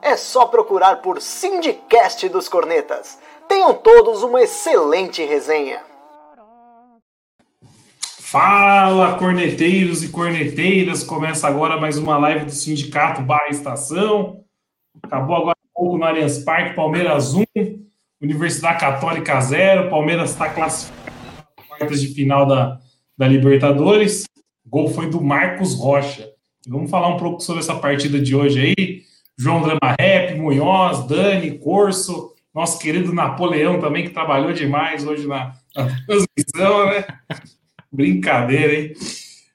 É só procurar por Sindicast dos Cornetas. Tenham todos uma excelente resenha. Fala, corneteiros e corneteiras! Começa agora mais uma live do Sindicato Barra Estação. Acabou agora um pouco no Allianz Parque, Palmeiras 1, Universidade Católica 0. Palmeiras está classificado para quartas de final da, da Libertadores. O gol foi do Marcos Rocha. Vamos falar um pouco sobre essa partida de hoje aí. João Drama Rap, Munhoz, Dani, Corso, nosso querido Napoleão também, que trabalhou demais hoje na, na transmissão, né? Brincadeira, hein?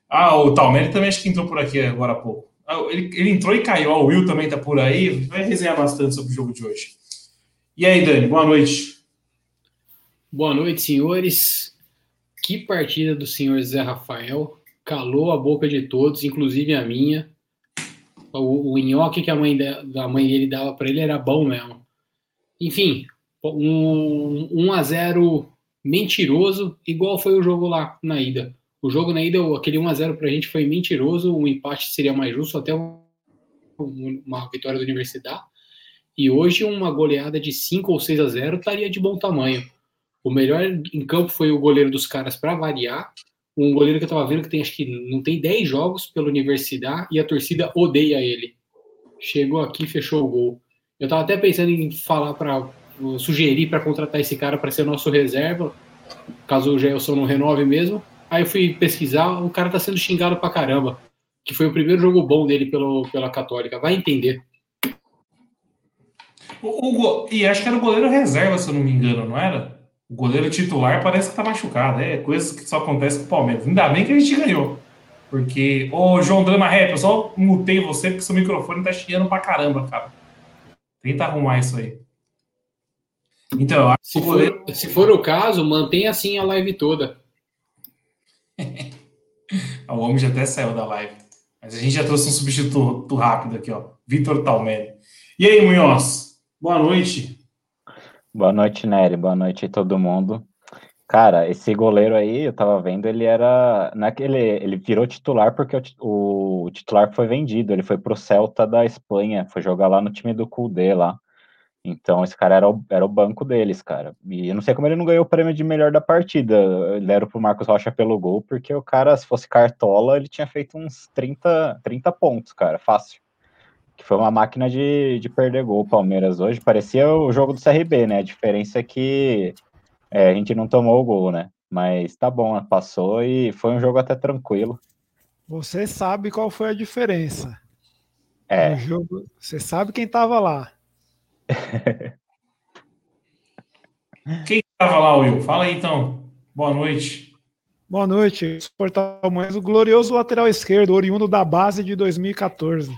Ah, o Talmere também acho que entrou por aqui agora há pouco. Ah, ele, ele entrou e caiu. o Will também tá por aí. Vai resenhar bastante sobre o jogo de hoje. E aí, Dani, boa noite. Boa noite, senhores. Que partida do senhor Zé Rafael. Calou a boca de todos, inclusive a minha. O, o nhoque que a mãe, de, a mãe dele dava para ele era bom mesmo. Enfim, um 1 a 0 mentiroso, igual foi o jogo lá na ida. O jogo na ida, aquele 1 a 0 para a gente foi mentiroso, o empate seria mais justo, até uma vitória da Universidade. E hoje uma goleada de 5 ou 6 a 0 estaria de bom tamanho. O melhor em campo foi o goleiro dos caras para variar. Um goleiro que eu tava vendo que tem acho que não tem 10 jogos pela Universidade e a torcida odeia ele. Chegou aqui, fechou o gol. Eu tava até pensando em falar para sugerir para contratar esse cara para ser nosso reserva, caso o Gelson não renove mesmo. Aí eu fui pesquisar, o cara tá sendo xingado pra caramba, que foi o primeiro jogo bom dele pelo, pela Católica. Vai entender. O, o, e acho que era o goleiro reserva, se eu não me engano, não era? O goleiro titular parece que tá machucado. É coisa que só acontece com o Palmeiras. Ainda bem que a gente ganhou. Porque, ô João Drama Rap, eu só mutei você porque seu microfone tá chiando pra caramba, cara. Tenta arrumar isso aí. Então, se for, se for o caso, mantenha assim a live toda. o homem já até saiu da live. Mas a gente já trouxe um substituto rápido aqui, ó. Vitor Talmelli. E aí, Munhoz? Boa noite. Boa noite, Nery. Boa noite todo mundo. Cara, esse goleiro aí, eu tava vendo, ele era. Naquele, é ele virou titular porque o, o titular foi vendido. Ele foi pro Celta da Espanha, foi jogar lá no time do Kudê lá. Então, esse cara era o, era o banco deles, cara. E eu não sei como ele não ganhou o prêmio de melhor da partida. Ele deram pro Marcos Rocha pelo gol, porque o cara, se fosse cartola, ele tinha feito uns 30, 30 pontos, cara, fácil. Que foi uma máquina de, de perder gol o Palmeiras hoje. Parecia o jogo do CRB, né? A diferença é que é, a gente não tomou o gol, né? Mas tá bom, passou e foi um jogo até tranquilo. Você sabe qual foi a diferença. É. Jogo, você sabe quem tava lá. Quem estava lá, Will? Fala aí então. Boa noite. Boa noite. Portal Mais, o glorioso lateral esquerdo, oriundo da base de 2014.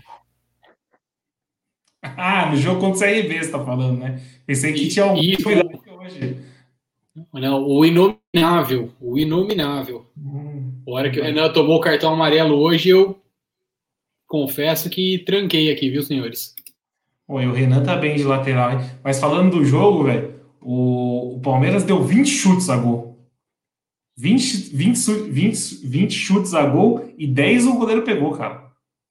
Ah, no jogo contra o CRB você tá falando, né? Pensei que tinha um hoje. Não, o inominável, o inominável. Hum, a hora que o Renan tomou o cartão amarelo hoje, eu confesso que tranquei aqui, viu, senhores? Oi, o Renan tá bem de lateral, hein? Mas falando do jogo, velho, o, o, Palmeiras deu 20 chutes a gol. 20, 20, 20, 20 chutes a gol e 10 o goleiro pegou, cara.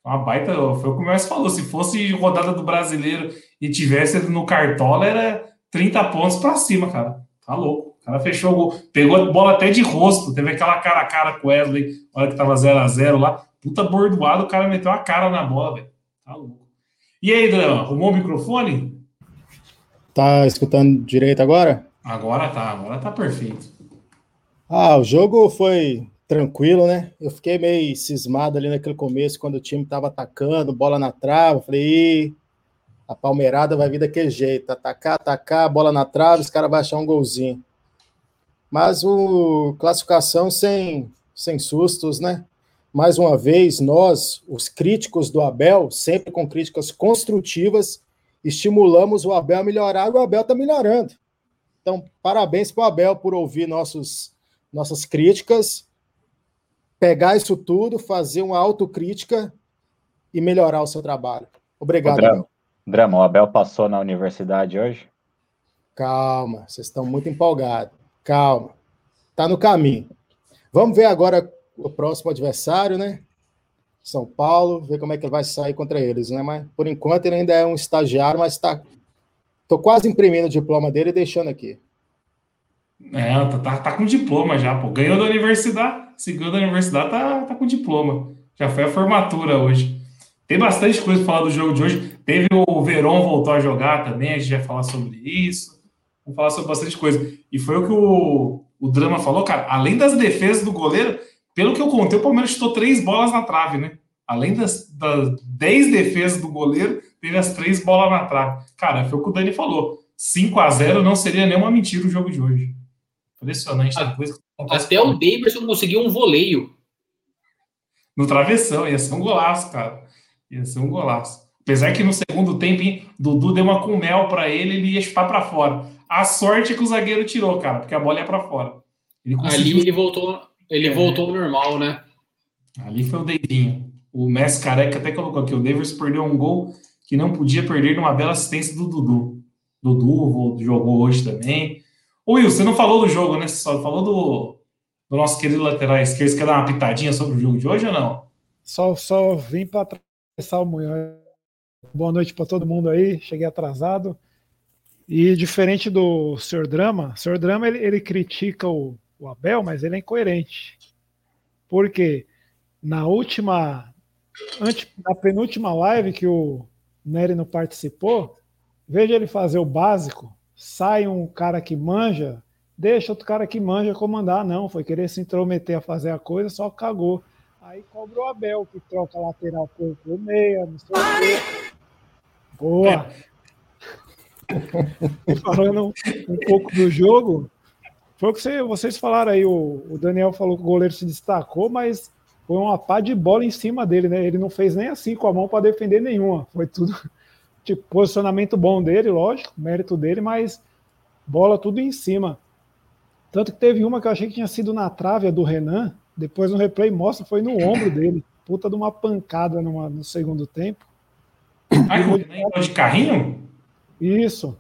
Uma baita, foi o que o Márcio falou. Se fosse rodada do brasileiro e tivesse no cartola, era 30 pontos para cima, cara. Tá louco. O cara fechou o gol. Pegou a bola até de rosto. Teve aquela cara a cara com o Wesley, na hora que tava 0 a 0 lá. Puta bordoado, o cara meteu a cara na bola, velho. Tá louco. E aí, Drama, arrumou o microfone? Tá escutando direito agora? Agora tá, agora tá perfeito. Ah, o jogo foi tranquilo, né? Eu fiquei meio cismado ali naquele começo, quando o time tava atacando, bola na trave. Falei, a palmeirada vai vir daquele jeito: atacar, atacar, bola na trave, os caras vão achar um golzinho. Mas o classificação sem, sem sustos, né? mais uma vez, nós, os críticos do Abel, sempre com críticas construtivas, estimulamos o Abel a melhorar e o Abel está melhorando. Então, parabéns para o Abel por ouvir nossos, nossas críticas, pegar isso tudo, fazer uma autocrítica e melhorar o seu trabalho. Obrigado, Abel. Drama, o Abel passou na universidade hoje? Calma, vocês estão muito empolgados. Calma. Está no caminho. Vamos ver agora o próximo adversário, né? São Paulo, ver como é que ele vai sair contra eles, né? Mas por enquanto ele ainda é um estagiário, mas está. Tô quase imprimindo o diploma dele e deixando aqui. É, tá, tá, tá com diploma já, pô. Ganhou da universidade, se ganhou da universidade, tá, tá com diploma. Já foi a formatura hoje. Tem bastante coisa para falar do jogo de hoje. Teve o Verón voltou a jogar também, a gente vai falar sobre isso. Vamos falar sobre bastante coisa. E foi o que o, o Drama falou, cara. Além das defesas do goleiro, pelo que eu contei, o Palmeiras chutou três bolas na trave, né? Além das, das dez defesas do goleiro, teve as três bolas na trave. Cara, foi o que o Dani falou. 5 a 0 não seria nenhuma mentira o jogo de hoje. Impressionante. Até o Davidson conseguiu um voleio. No travessão, ia ser um golaço, cara. Ia ser um golaço. Apesar que no segundo tempo, hein, Dudu deu uma com mel para ele, ele ia chutar para fora. A sorte é que o zagueiro tirou, cara, porque a bola ia para fora. Ele conseguiu... Ali ele voltou, ele é. voltou normal, né? Ali foi o dedinho. O Messi Careca até colocou aqui, o Davis perdeu um gol que não podia perder numa bela assistência do Dudu. Dudu jogou hoje também. Ô Will, você não falou do jogo, né? Você só falou do, do nosso querido lateral esquerdo. Você quer dar uma pitadinha sobre o jogo de hoje ou não? Só, só vim para atravessar o Munhoz. Boa noite para todo mundo aí. Cheguei atrasado. E diferente do Sr. Drama, o Sr. Drama ele, ele critica o, o, Abel, mas ele é incoerente. Porque na última, na penúltima live que o Nery não participou, veja ele fazer o básico sai um cara que manja, deixa outro cara que manja comandar. Não, foi querer se intrometer a fazer a coisa, só cagou. Aí cobrou o Abel, que troca lateral por, por meia, não sei o quê. Boa! Falando um pouco do jogo, foi o que vocês falaram aí. O, o, Daniel falou que o goleiro se destacou, mas foi uma pá de bola em cima dele, né? Ele não fez nem assim com a mão para defender nenhuma. Foi tudo Tipo, posicionamento bom dele, lógico, mérito dele, mas bola tudo em cima. Tanto que teve uma que eu achei que tinha sido na trave, a do Renan. Depois no replay mostra, foi no ombro dele. Puta de uma pancada numa, no segundo tempo. Ah, o Renan de carrinho? Isso.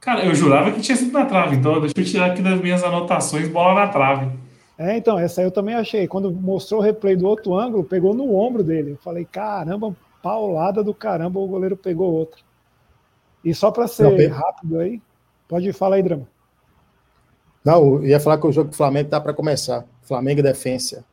Cara, eu jurava que tinha sido na trave, então deixa eu tirar aqui das minhas anotações, bola na trave. É, então, essa eu também achei. Quando mostrou o replay do outro ângulo, pegou no ombro dele. Eu falei, caramba, paulada do caramba, o goleiro pegou outra. E só para ser não, rápido aí, pode falar aí, Drama. Não, eu ia falar que o jogo do Flamengo tá para começar. Flamengo e Defensa.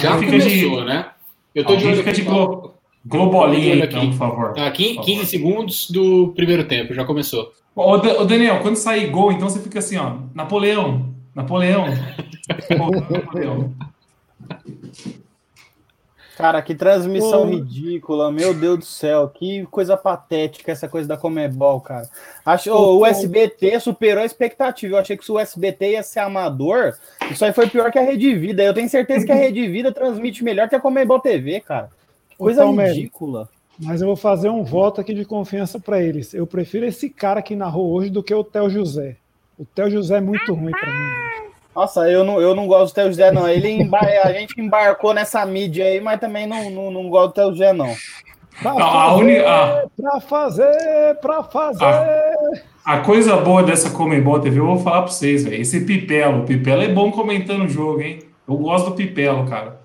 Já começou, de... né? Eu tô de olho fica de glo... Globolinha, aqui, então, por favor. Tá aqui, 15 segundos do primeiro tempo, já começou. Ô, Daniel, quando sair gol, então você fica assim, ó, Napoleão, Napoleão. Napoleão. Cara, que transmissão Pô. ridícula, meu Deus do céu, que coisa patética essa coisa da Comebol, cara. Acho, oh, o SBT superou a expectativa. Eu achei que se o SBT ia ser amador, isso aí foi pior que a Rede Vida. Eu tenho certeza que a Rede Vida transmite melhor que a Comebol TV, cara. Coisa então, ridícula. Mas eu vou fazer um voto aqui de confiança para eles. Eu prefiro esse cara que narrou hoje do que o Theo José. O Theo José é muito ruim para mim. Nossa, eu não, eu não gosto do Theo José, não. Ele embar... a gente embarcou nessa mídia aí, mas também não, não, não gosto do Theo José, não. Pra fazer, a pra fazer, pra fazer. A, a, coisa boa dessa Comembol TV, eu vou falar pra vocês, velho. Esse Pipelo, o Pipelo é bom comentando o jogo, hein? Eu gosto do Pipelo, cara.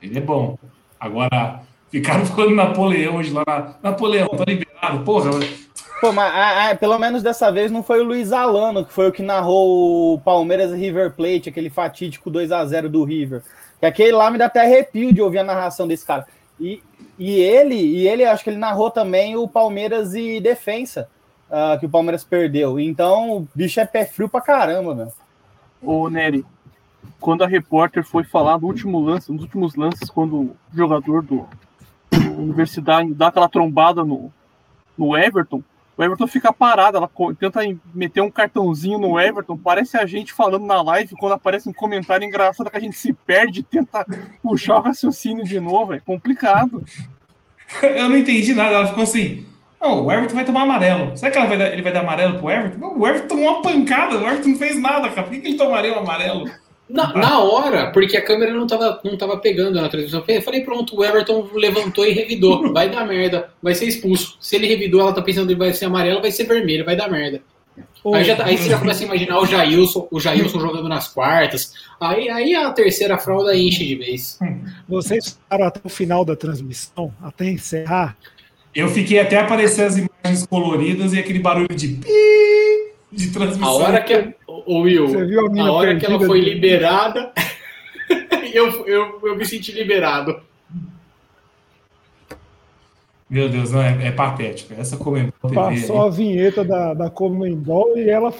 Ele é bom. Agora, ficaram falando Napoleão hoje lá na. Napoleão, tá liberado. Porra, Pô, mas a, a, pelo menos dessa vez não foi o Luiz Alano, que foi o que narrou o Palmeiras e River Plate, aquele fatídico 2 a 0 do River. Que aquele lá me dá até arrepio de ouvir a narração desse cara. E, e ele, e ele, acho que ele narrou também o Palmeiras e Defensa, uh, que o Palmeiras perdeu. Então, o bicho é pé frio pra caramba, meu. Ô, Nery, quando a repórter foi falar no último lance, nos últimos lances, quando o jogador do, do Universidade dá aquela trombada no, no Everton, o Everton fica parado, ela tenta meter um cartãozinho no Everton, parece a gente falando na live, quando aparece um comentário engraçado que a gente se perde, tenta puxar o raciocínio de novo, é complicado. Eu não entendi nada, ela ficou assim, Não, o Everton vai tomar amarelo. Será que vai dar- ele vai dar amarelo pro Everton? Não, o Everton tomou uma pancada, o Everton não fez nada, cara. Por que, que ele tomaria um amarelo? Na, na hora, porque a câmera não tava, não tava pegando na transmissão. Eu falei, pronto, o Everton levantou e revidou. Vai dar merda, vai ser expulso. Se ele revidou, ela tá pensando que vai ser amarelo, vai ser vermelho, vai dar merda. Aí, já tá- aí você já começa a imaginar o Jailson, o Jailson jogando nas quartas. Aí, aí a terceira fralda enche de vez. Vocês ficaram até o final da transmissão, até encerrar. Eu fiquei até aparecer as imagens coloridas e aquele barulho de pi de transmissão. A hora que a, o Will, Você viu a a hora que ela foi do- liberada, eu, eu, eu me senti liberado. Meu Deus, não, é, é patético. Essa Comembol TV Passou aí. a vinheta da, da Comembol e ela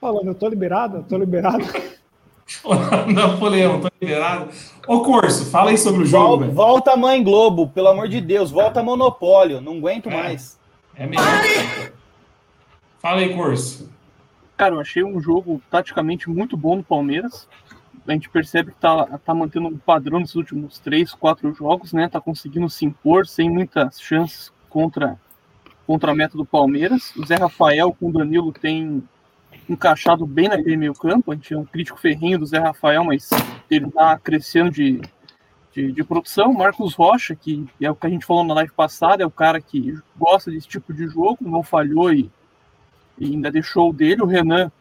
falando, eu tô liberada, eu tô liberada. Napoleão, tô liberado. Ô, Corso, fala aí sobre o jogo, Vol- velho. volta Mãe Globo, pelo amor de Deus, volta Monopólio, não aguento É. mais. É melhor. Fala aí, Corso. Cara, eu achei um jogo taticamente muito bom do Palmeiras. A gente percebe que tá, tá mantendo um padrão nesses últimos três, quatro jogos, né? Tá conseguindo se impor sem muitas chances contra, contra a meta do Palmeiras. O Zé Rafael com o Danilo tem encaixado bem naquele meio campo. A gente é um crítico ferrinho do Zé Rafael, mas ele tá crescendo de, de, de produção. Marcos Rocha, que é o que a gente falou na live passada, é o cara que gosta desse tipo de jogo, não falhou e e ainda deixou dele. O Renan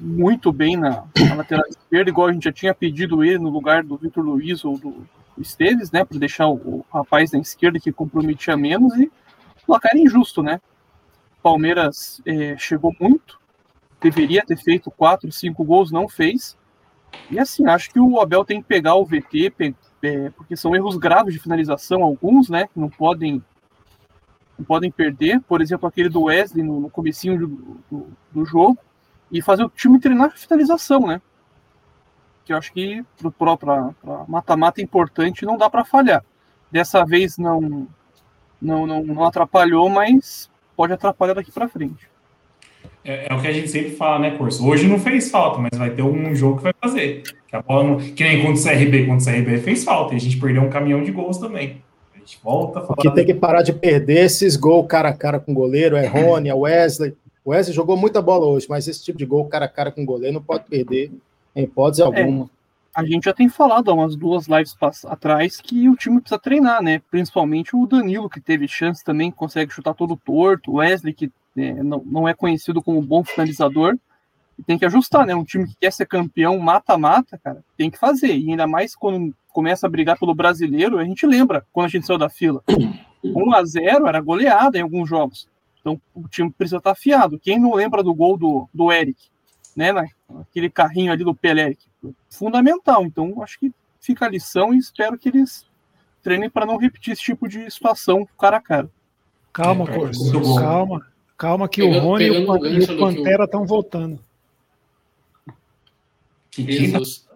muito bem na, na lateral esquerda, igual a gente já tinha pedido ele no lugar do Vitor Luiz ou do Esteves, né, para deixar o, o rapaz na esquerda que comprometia menos e placar injusto, né? Palmeiras eh, chegou muito, deveria ter feito quatro, cinco gols, não fez. E assim, acho que o Abel tem que pegar o VT, eh, porque são erros graves de finalização, alguns, né, que não podem podem perder, por exemplo, aquele do Wesley no, no comecinho do, do, do jogo, e fazer o time treinar a finalização, né? Que eu acho que para mata-mata é importante não dá para falhar. Dessa vez não, não, não, não atrapalhou, mas pode atrapalhar daqui para frente. É, é o que a gente sempre fala, né, Corso? Hoje não fez falta, mas vai ter um jogo que vai fazer. Que, a bola não... que nem contra o CRB, contra o CRB fez falta. E a gente perdeu um caminhão de gols também. A gente volta a falar. Que tem que parar de perder esses gols cara a cara com o goleiro, é Rony, é Wesley. O Wesley jogou muita bola hoje, mas esse tipo de gol cara a cara com o goleiro não pode perder em hipótese alguma. A gente já tem falado há umas duas lives atrás que o time precisa treinar, né? Principalmente o Danilo, que teve chance também, consegue chutar todo torto. O Wesley, que é, não, não é conhecido como bom finalizador. E tem que ajustar, né? Um time que quer ser campeão mata-mata, cara, tem que fazer. E ainda mais quando começa a brigar pelo brasileiro, a gente lembra quando a gente saiu da fila. 1 a 0 era goleada em alguns jogos. Então o time precisa estar afiado. Quem não lembra do gol do, do Eric, né? Aquele carrinho ali do Pelé, fundamental. Então acho que fica a lição e espero que eles treinem para não repetir esse tipo de situação cara a cara. Calma, É, Corso. Calma. Calma que Pegando- o Rony e o- Pantera estão voltando. Jesus.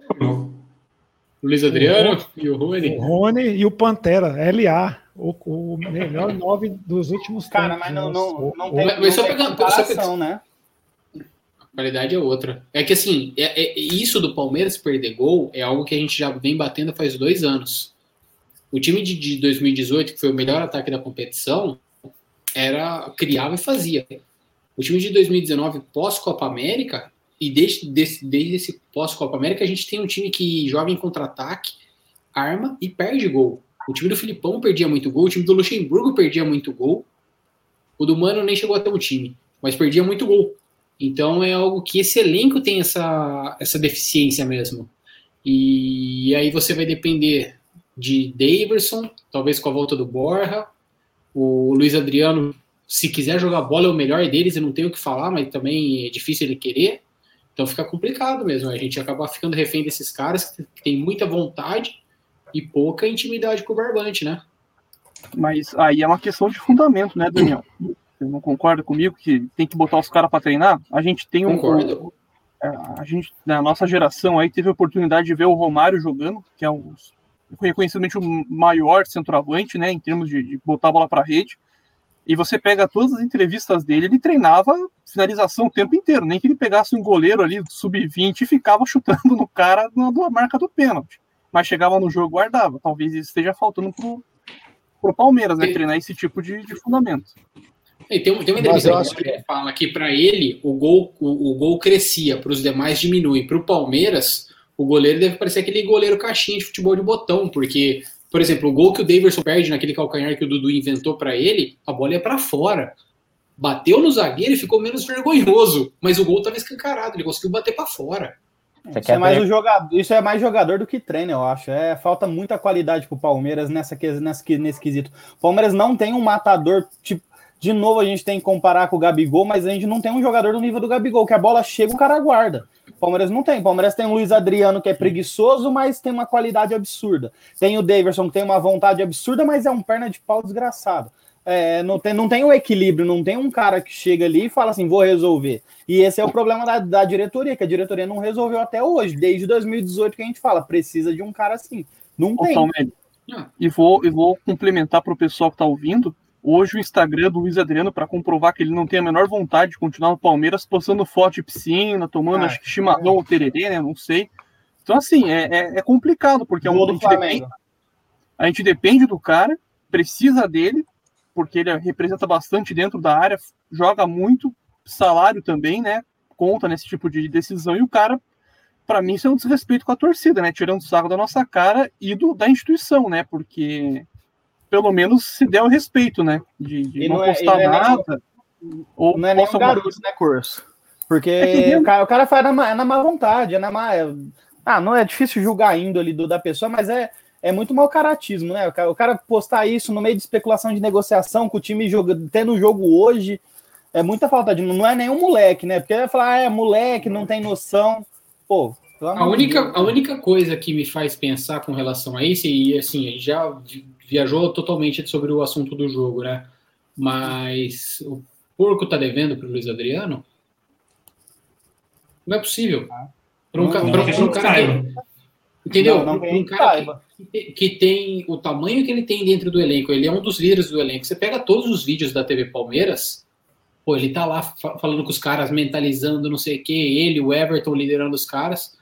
Luiz Adriano e o Rony. O Rony e o Pantera, LA. O, o melhor nove dos últimos Cara, tempos. mas não, né? não, O- não o- tem, Mas não só tem pegando- comparação, né? A qualidade é outra. É que assim, é- é- isso do Palmeiras perder gol é algo que a gente já vem batendo faz dois anos. O time de, de 2018, que foi o melhor ataque da competição, era criava e fazia. O time de 2019, pós-Copa América, e desde, desde, desde esse pós-Copa América, a gente tem um time que joga em contra-ataque, arma e perde gol. O time do Filipão perdia muito gol, o time do Luxemburgo perdia muito gol. O do Mano nem chegou até o time, mas perdia muito gol. Então é algo que esse elenco tem essa, essa deficiência mesmo. E aí você vai depender de Daverson, talvez com a volta do Borja. O Luiz Adriano, se quiser jogar bola, é o melhor deles, eu não tenho o que falar, mas também é difícil ele querer. Então fica complicado mesmo. A gente acaba ficando refém desses caras que tem muita vontade e pouca intimidade com o Barbante, né? Mas aí é uma questão de fundamento, né, Daniel? Você não concorda comigo que tem que botar os caras para treinar? A gente tem um. Concordo. é, A gente, na nossa geração aí, teve a oportunidade de ver o Romário jogando, que é um reconhecidamente o maior centroavante, né, em termos de, de botar a bola para rede. E você pega todas as entrevistas dele, ele treinava finalização o tempo inteiro, nem que ele pegasse um goleiro ali sub-20 e ficava chutando no cara na, na marca do pênalti. Mas chegava no jogo e guardava. Talvez isso esteja faltando pro, pro Palmeiras, né? E- Treinar esse tipo de, de fundamento. E tem, tem uma entrevista que fala que para ele o gol, o, o gol crescia, para os demais diminui. Para o Palmeiras, o goleiro deve parecer aquele goleiro caixinha de futebol de botão, porque, por exemplo, o gol que o Davidson perde naquele calcanhar que o Dudu inventou para ele, a bola é para fora. Bateu no zagueiro e ficou menos vergonhoso, mas o gol estava escancarado, ele conseguiu bater para fora. Isso é, mais o jogador, isso é mais jogador do que treino, eu acho. É, falta muita qualidade pro Palmeiras nessa, nessa, nesse quesito. O Palmeiras não tem um matador, tipo, de novo a gente tem que comparar com o Gabigol, mas a gente não tem um jogador do nível do Gabigol, que a bola chega, o cara guarda. O Palmeiras não tem. Palmeiras tem o Luiz Adriano, que é preguiçoso, mas tem uma qualidade absurda. Tem o Daverson, que tem uma vontade absurda, mas é um perna de pau desgraçado. É, não, tem, não tem o equilíbrio, não tem um cara que chega ali e fala assim, vou resolver. E esse é o problema da, da diretoria, que a diretoria não resolveu até hoje, desde 2018 que a gente fala, precisa de um cara assim. Não tem. e vou, e vou complementar para o pessoal que está ouvindo. Hoje o Instagram do Luiz Adriano, para comprovar que ele não tem a menor vontade de continuar no Palmeiras, postando foto de piscina, tomando ah, acho que chimarrão é. ou tererê, né? Não sei. Então, assim, é, é, é complicado, porque é um, gente depende, a gente depende do cara, precisa dele, porque ele representa bastante dentro da área, joga muito, salário também, né? Conta nesse tipo de decisão, e o cara, para mim, isso é um desrespeito com a torcida, né? Tirando o saco da nossa cara e do, da instituição, né? Porque pelo menos se der o respeito, né? De, de não, não, postar é, nada. Nem, ou não é nem um garoto, né, curso? Porque é o, cara, o cara faz na, é na má vontade, é na má. É, ah, não é difícil julgar a índole do, da pessoa, mas é, é muito mau caratismo, né? O cara, o cara, postar isso no meio de especulação de negociação com o time joga, tendo jogo hoje, é muita falta de. Não é nenhum moleque, né? Porque vai falar, ah, é moleque, não tem noção. Pô, a única, a única coisa que me faz pensar com relação a isso, e assim, já viajou totalmente sobre o assunto do jogo, né? Mas o porco tá devendo para o Luiz Adriano? Não é possível. Para um, não, pra, um cara que, entendeu? Não, não um cara que, que, tem o tamanho que ele tem dentro do elenco, ele é um dos líderes do elenco. Você pega todos os vídeos da TV Palmeiras, pô, ele tá lá falando com os caras, mentalizando, não sei o que, ele, o Everton liderando os caras,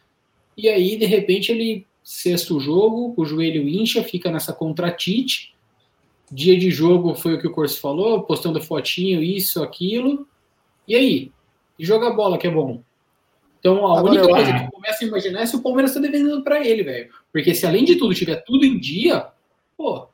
e aí de repente ele Sexto jogo, o joelho incha, fica nessa contratite. Dia de jogo foi o que o Corso falou, postando fotinho, isso, aquilo. E aí? E joga bola, que é bom. Então a Agora, única coisa que eu começo a imaginar é se o Palmeiras está devendo para ele, velho. Porque se além de tudo tiver tudo em dia, pô.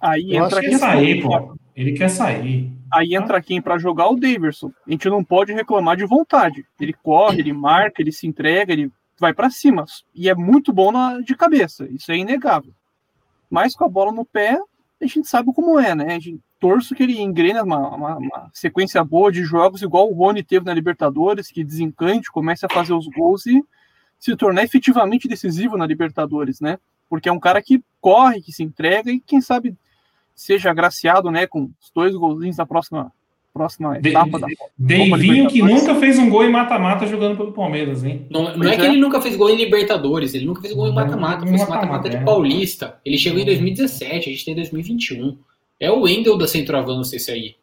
Aí entra quem sair, pô. Ele quer sair. Aí entra quem para jogar o Daverson. A gente não pode reclamar de vontade. Ele corre, ele marca, ele se entrega, ele vai para cima. E é muito bom na, de cabeça, isso é inegável. Mas com a bola no pé, a gente sabe como é, né? A gente torço que ele engrena uma, uma, uma, sequência boa de jogos, igual o Rony teve na Libertadores, que desencante, comece a fazer os gols e se tornar efetivamente decisivo na Libertadores, né? Porque é um cara que corre, que se entrega e quem sabe seja agraciado, né, com os dois golzinhos na próxima próxima etapa da Deivinho que nunca fez um gol em mata-mata jogando pelo Palmeiras, hein? Não, não é, é, que ele nunca fez gol em Libertadores, ele nunca fez gol em mata-mata, fez mata-mata de é. Paulista. Ele chegou em 2017, a gente tem 2021. É o Wendel da centroavança esse aí.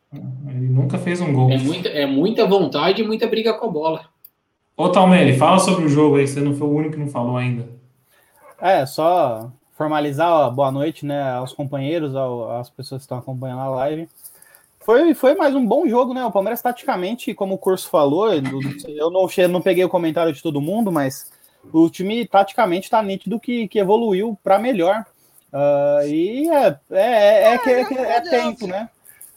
Ele nunca fez um gol. É muita, é muita vontade e muita briga com a bola. Ô, Talmeli, fala sobre o jogo aí, você não foi o único que não falou ainda. É, só formalizar, ó, boa noite, né, aos companheiros, às pessoas que estão acompanhando a live. Foi, foi mais um bom jogo, né? O Palmeiras, taticamente, como o curso falou, eu não, não peguei o comentário de todo mundo, mas o time, taticamente, está nítido que, que evoluiu para melhor. Uh, e é, é, é, é, é, é tempo, né?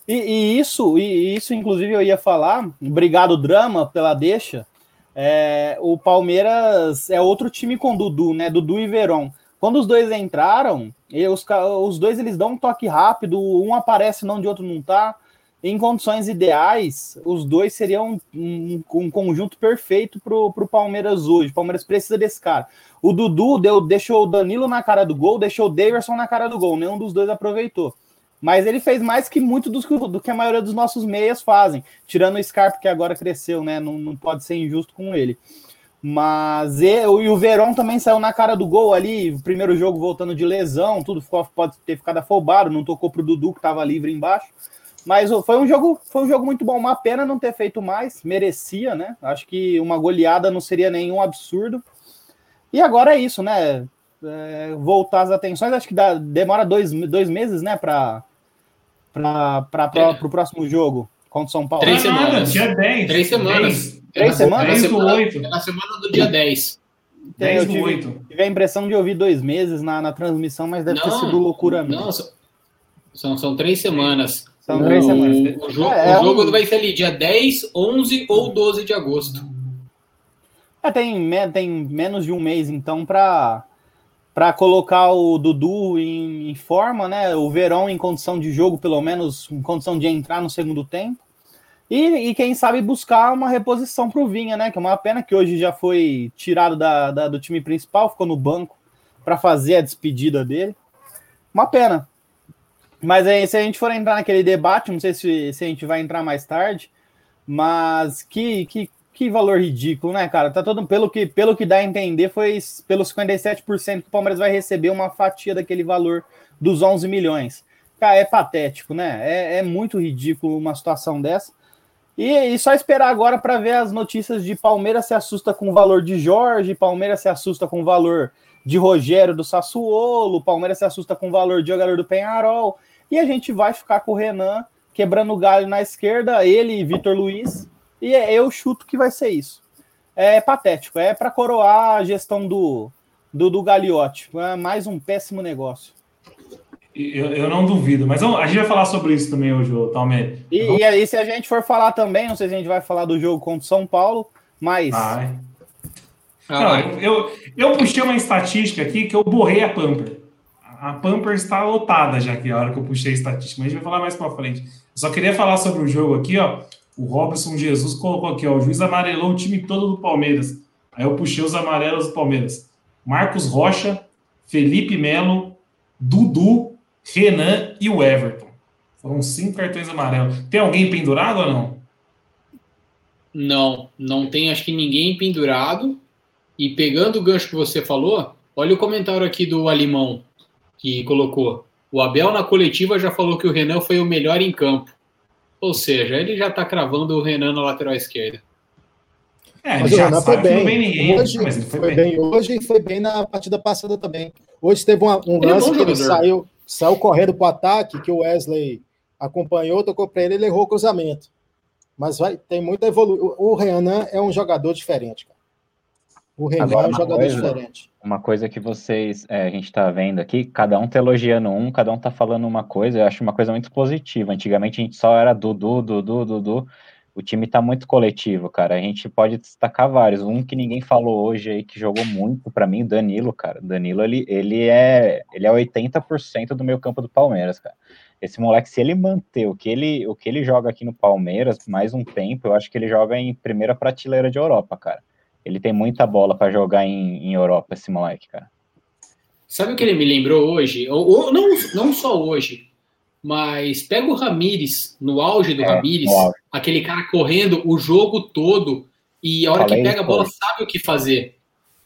E, e, isso, e isso, inclusive, eu ia falar, obrigado, Drama, pela deixa. É, o Palmeiras é outro time com Dudu, né? Dudu e Verón. Quando os dois entraram, os, os dois eles dão um toque rápido, um aparece não de outro não tá em condições ideais, os dois seriam um, um conjunto perfeito para o Palmeiras hoje. O Palmeiras precisa desse cara. O Dudu deu, deixou o Danilo na cara do gol, deixou o Daverson na cara do gol. Nenhum dos dois aproveitou. Mas ele fez mais que muito do, do que a maioria dos nossos meias fazem. Tirando o Scarpa, que agora cresceu, né? Não, não pode ser injusto com ele. Mas eu, e o Verón também saiu na cara do gol ali, primeiro jogo voltando de lesão, tudo ficou, pode ter ficado afobado, não tocou pro Dudu que estava livre embaixo. Mas foi um jogo, foi um jogo muito bom. Uma pena não ter feito mais, merecia, né? Acho que uma goleada não seria nenhum absurdo. E agora é isso, né? É, voltar as atenções, acho que dá, demora dois, dois meses, né, para para o próximo jogo. contra o São Paulo? Três Não é semanas. dia 10. Três semanas. 10, Três É na- semanas? é na 10 do semana- 8. É na semana do dia 10. Tem, 10 eu tive, 8. tive a impressão de ouvir dois meses na, na transmissão, mas deve ter sido loucura minha. Não, são, são, são três semanas. São o, três semanas. O, jogo, É, é o jogo um- vai ser ali dia 10, 11 ou 12 de agosto. É, tem, tem menos de um mês, então, para para colocar o Dudu em, em forma, né? O Verão em condição de jogo, pelo menos em condição de entrar no segundo tempo. E, e quem sabe buscar uma reposição para o Vinha, né? Que é uma pena que hoje já foi tirado da, da- do time principal, ficou no banco para fazer a despedida dele. Uma pena. Mas aí, se a gente for entrar naquele debate, não sei se, se a gente vai entrar mais tarde, mas que, que, que valor ridículo, né, cara? Tá todo pelo que pelo que dá a entender foi pelos 57% que o Palmeiras vai receber uma fatia daquele valor dos 11 milhões. Cara, é patético, né? É, é muito ridículo uma situação dessa. E, e só esperar agora para ver as notícias de Palmeiras se assusta com o valor de Jorge, Palmeiras se assusta com o valor de Rogério do Sassuolo, Palmeiras se assusta com o valor de jogador do Penharol, e a gente vai ficar com o Renan quebrando o galho na esquerda, ele e Vitor Luiz, e é- eu chuto que vai ser isso. É patético, é para coroar a gestão do, do, do Gagliotti. É mais um péssimo negócio. Eu, eu não duvido, mas a gente vai falar sobre isso também hoje, ô, Talmer. E, e aí, se a gente for falar também, não sei se a gente vai falar do jogo contra o São Paulo, mas. Ah, Não, eu, eu puxei uma estatística aqui que eu borrei a Pamper. A Pamper está lotada já que é a hora que eu puxei a estatística, mas a gente vai falar mais para frente. Eu só queria falar sobre o jogo aqui, ó. O Robson Jesus colocou aqui, ó. O juiz amarelou o time todo do Palmeiras. Aí eu puxei os amarelos do Palmeiras. Marcos Rocha, Felipe Melo, Dudu, Renan e o Everton. Foram cinco cartões amarelos. Tem alguém pendurado ou não? Não, não tem acho que ninguém pendurado. E pegando o gancho que você falou, olha o comentário aqui do Alimão que colocou. O Abel na coletiva já falou que o Renan foi o melhor em campo. Ou seja, ele já está cravando o Renan na lateral esquerda. É, Mas ele o já Renan foi bem. ninguém. Hoje, mas ele foi, foi, bem. hoje e foi bem na partida passada também. Hoje teve uma- um Ele é lance bom que ele saiu, saiu correndo para o ataque, que o Wesley acompanhou, tocou para ele, ele errou o cruzamento. Mas vai, tem muita evolução. O Renan é um jogador diferente, cara. O Renan Agora, é um uma jogador coisa- diferente. Uma coisa que vocês, é, a gente tá vendo aqui, cada um tá elogiando um, cada um tá falando uma coisa, eu acho uma coisa muito positiva. Antigamente a gente só era Dudu, Dudu, Dudu. O time tá muito coletivo, cara. A gente pode destacar vários. Um que ninguém falou hoje aí, que jogou muito pra mim, Danilo, cara. Danilo, ele, ele é ele é 80% do meio campo do Palmeiras, cara. Esse moleque, se ele manter o que ele, o que ele joga aqui no Palmeiras mais um tempo, eu acho que ele joga em primeira prateleira de Europa, cara. Ele tem muita bola pra jogar em, em Europa, esse moleque, cara. Sabe o que ele me lembrou hoje? Ou, ou não, não só hoje, mas pega o Ramires, no auge do É, Ramires, aquele cara correndo o jogo todo e a hora Falei que pega a bola sabe o que fazer.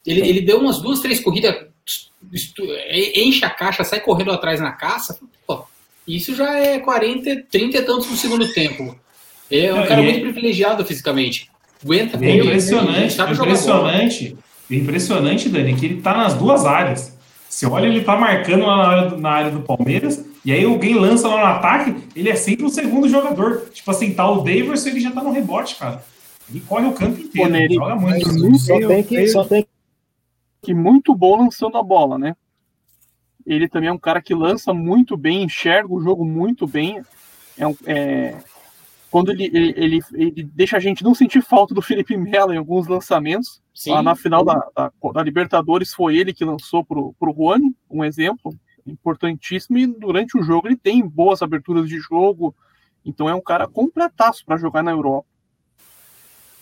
Ele, ele deu umas duas, três corridas, estu- enche a caixa, sai correndo atrás na caça. Pô, isso já é 40, 30 e tantos no segundo tempo. É um Não, cara muito é- privilegiado fisicamente. Aguenta É impressionante, sabe jogar bola. impressionante, impressionante, Dani, que ele tá nas duas áreas. Você olha, ele tá marcando lá na área, do, na área do Palmeiras, e aí alguém lança lá no ataque, ele é sempre o segundo jogador. Tipo assim, tá o Daverson, ele já tá no rebote, cara. Ele corre o campo inteiro, ele joga muito. Só tem que, só tem que muito bom lançando a bola, né? Ele também é um cara que lança muito bem, enxerga o jogo muito bem. É um- é, quando ele, ele, ele, ele deixa a gente não sentir falta do Felipe Melo em alguns lançamentos. Sim. Lá na final da, da, da Libertadores foi ele que lançou pro, pro Juani, um exemplo importantíssimo. E durante o jogo ele tem boas aberturas de jogo. Então é um cara completaço para jogar na Europa.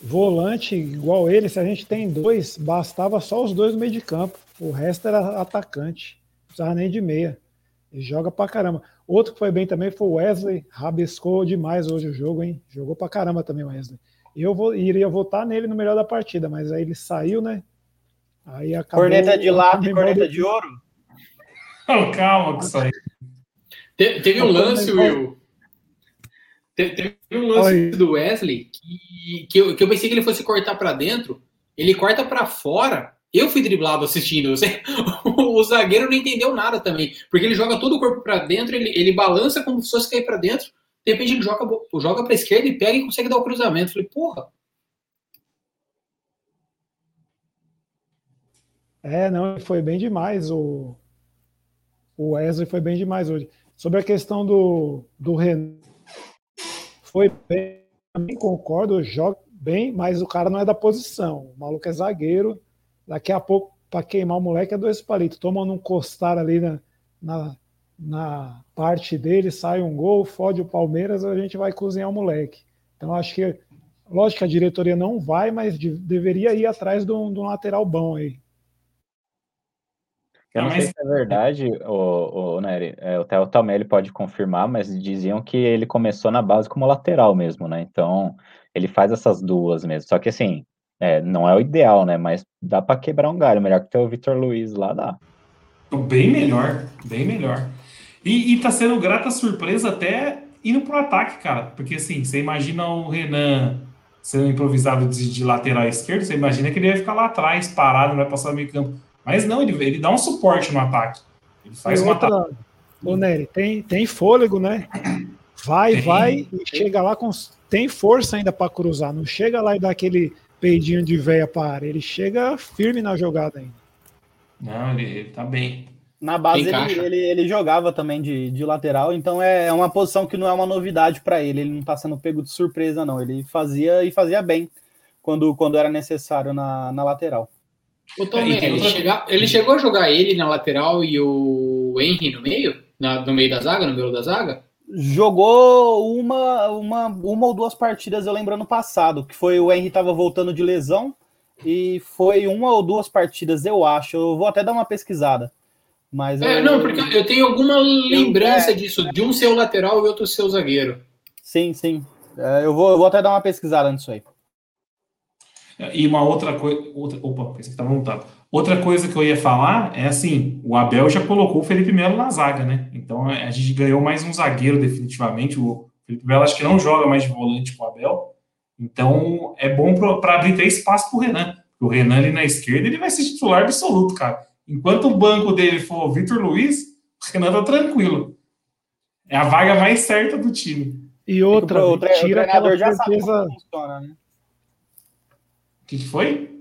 Volante igual ele, se a gente tem dois, bastava só os dois no meio de campo. O resto era atacante. Não precisava nem de meia. Ele joga pra caramba. Outro que foi bem também foi o Wesley. Rabiscou demais hoje o jogo, hein? Jogou pra caramba também o Wesley. Eu vou, iria votar nele no melhor da partida, mas aí ele saiu, né? Aí acabou. corneta de lata e corneta de ouro. Não, calma com isso aí. Te- Teve um lance, Will. Te- Teve um lance Oi. do Wesley que, que, eu, que eu pensei que ele fosse cortar pra dentro. Ele corta pra fora. Eu fui driblado assistindo. O zagueiro não entendeu nada também. Porque ele joga todo o corpo pra dentro, ele, ele balança como se fosse cair pra dentro. de repente ele joga, joga para esquerda e pega e consegue dar o cruzamento. Falei, porra. É, não, foi bem demais. O, o Wesley foi bem demais hoje. Sobre a questão do, do Renan, foi bem, concordo, joga bem, mas o cara não é da posição. O maluco é zagueiro. Daqui a pouco, para queimar o moleque, é dois palitos. Tomando um costar ali na, na, na parte dele, sai um gol, fode o Palmeiras, a gente vai cozinhar o moleque. Então acho que, lógico que a diretoria não vai, mas de, deveria ir atrás de um, de um lateral bom aí. Eu não, sei se é verdade, o, o Nery, é, até o Talmelli pode confirmar, mas diziam que ele começou na base como lateral mesmo, né? Então, ele faz essas duas mesmo. Só que assim, é, não é o ideal, né? Mas dá para quebrar um galho. Melhor que ter o Vitor Luiz lá, dá. Bem melhor, bem melhor. E, e tá sendo grata surpresa até indo pro ataque, cara. Porque assim, você imagina o Renan sendo improvisado de, de lateral esquerdo, você imagina que ele vai ficar lá atrás, parado, não vai passar no meio campo. Mas não, ele, ele dá um suporte no ataque. Ele faz uma outra, Ô, Nery, tem, tem fôlego, né? Vai, tem. vai e chega lá com. Tem força ainda para cruzar. Não chega lá e dá aquele peidinho de véia para. Ele chega firme na jogada ainda. Não, ele, ele tá bem. Na base ele, ele, ele, jogava também de, de lateral, então é, é uma posição que não é uma novidade para ele. Ele não tá sendo pego de surpresa, não. Ele fazia e fazia bem quando, quando era necessário na, na lateral. O Tomé, é, ele, chega, ele chegou a jogar ele na lateral e o Henry no meio? Na, no meio da zaga, no meio da zaga? Jogou uma, uma, uma ou duas partidas, eu lembro ano passado, que foi o Henry tava voltando de lesão e foi uma ou duas partidas, eu acho. Eu vou até dar uma pesquisada. Mas é, eu... não, porque eu tenho alguma lembrança é... disso, de um seu lateral e outro seu zagueiro. Sim, sim. É, eu, vou, eu vou até dar uma pesquisada nisso aí. E uma outra coisa. Outra, opa, pensei que estava montado. Outra coisa que eu ia falar é assim: o Abel já colocou o Felipe Melo na zaga, né? Então a gente ganhou mais um zagueiro, definitivamente. O Felipe Melo acho que não joga mais de volante com o Abel. Então é bom para abrir três espaço para o Renan. O Renan ali na esquerda ele vai ser titular absoluto, cara. Enquanto o banco dele for o Vitor Luiz, o Renan tá tranquilo. É a vaga mais certa do time. E outra, o, tira o treinador já certeza... sabe como funciona, né? que, que foi?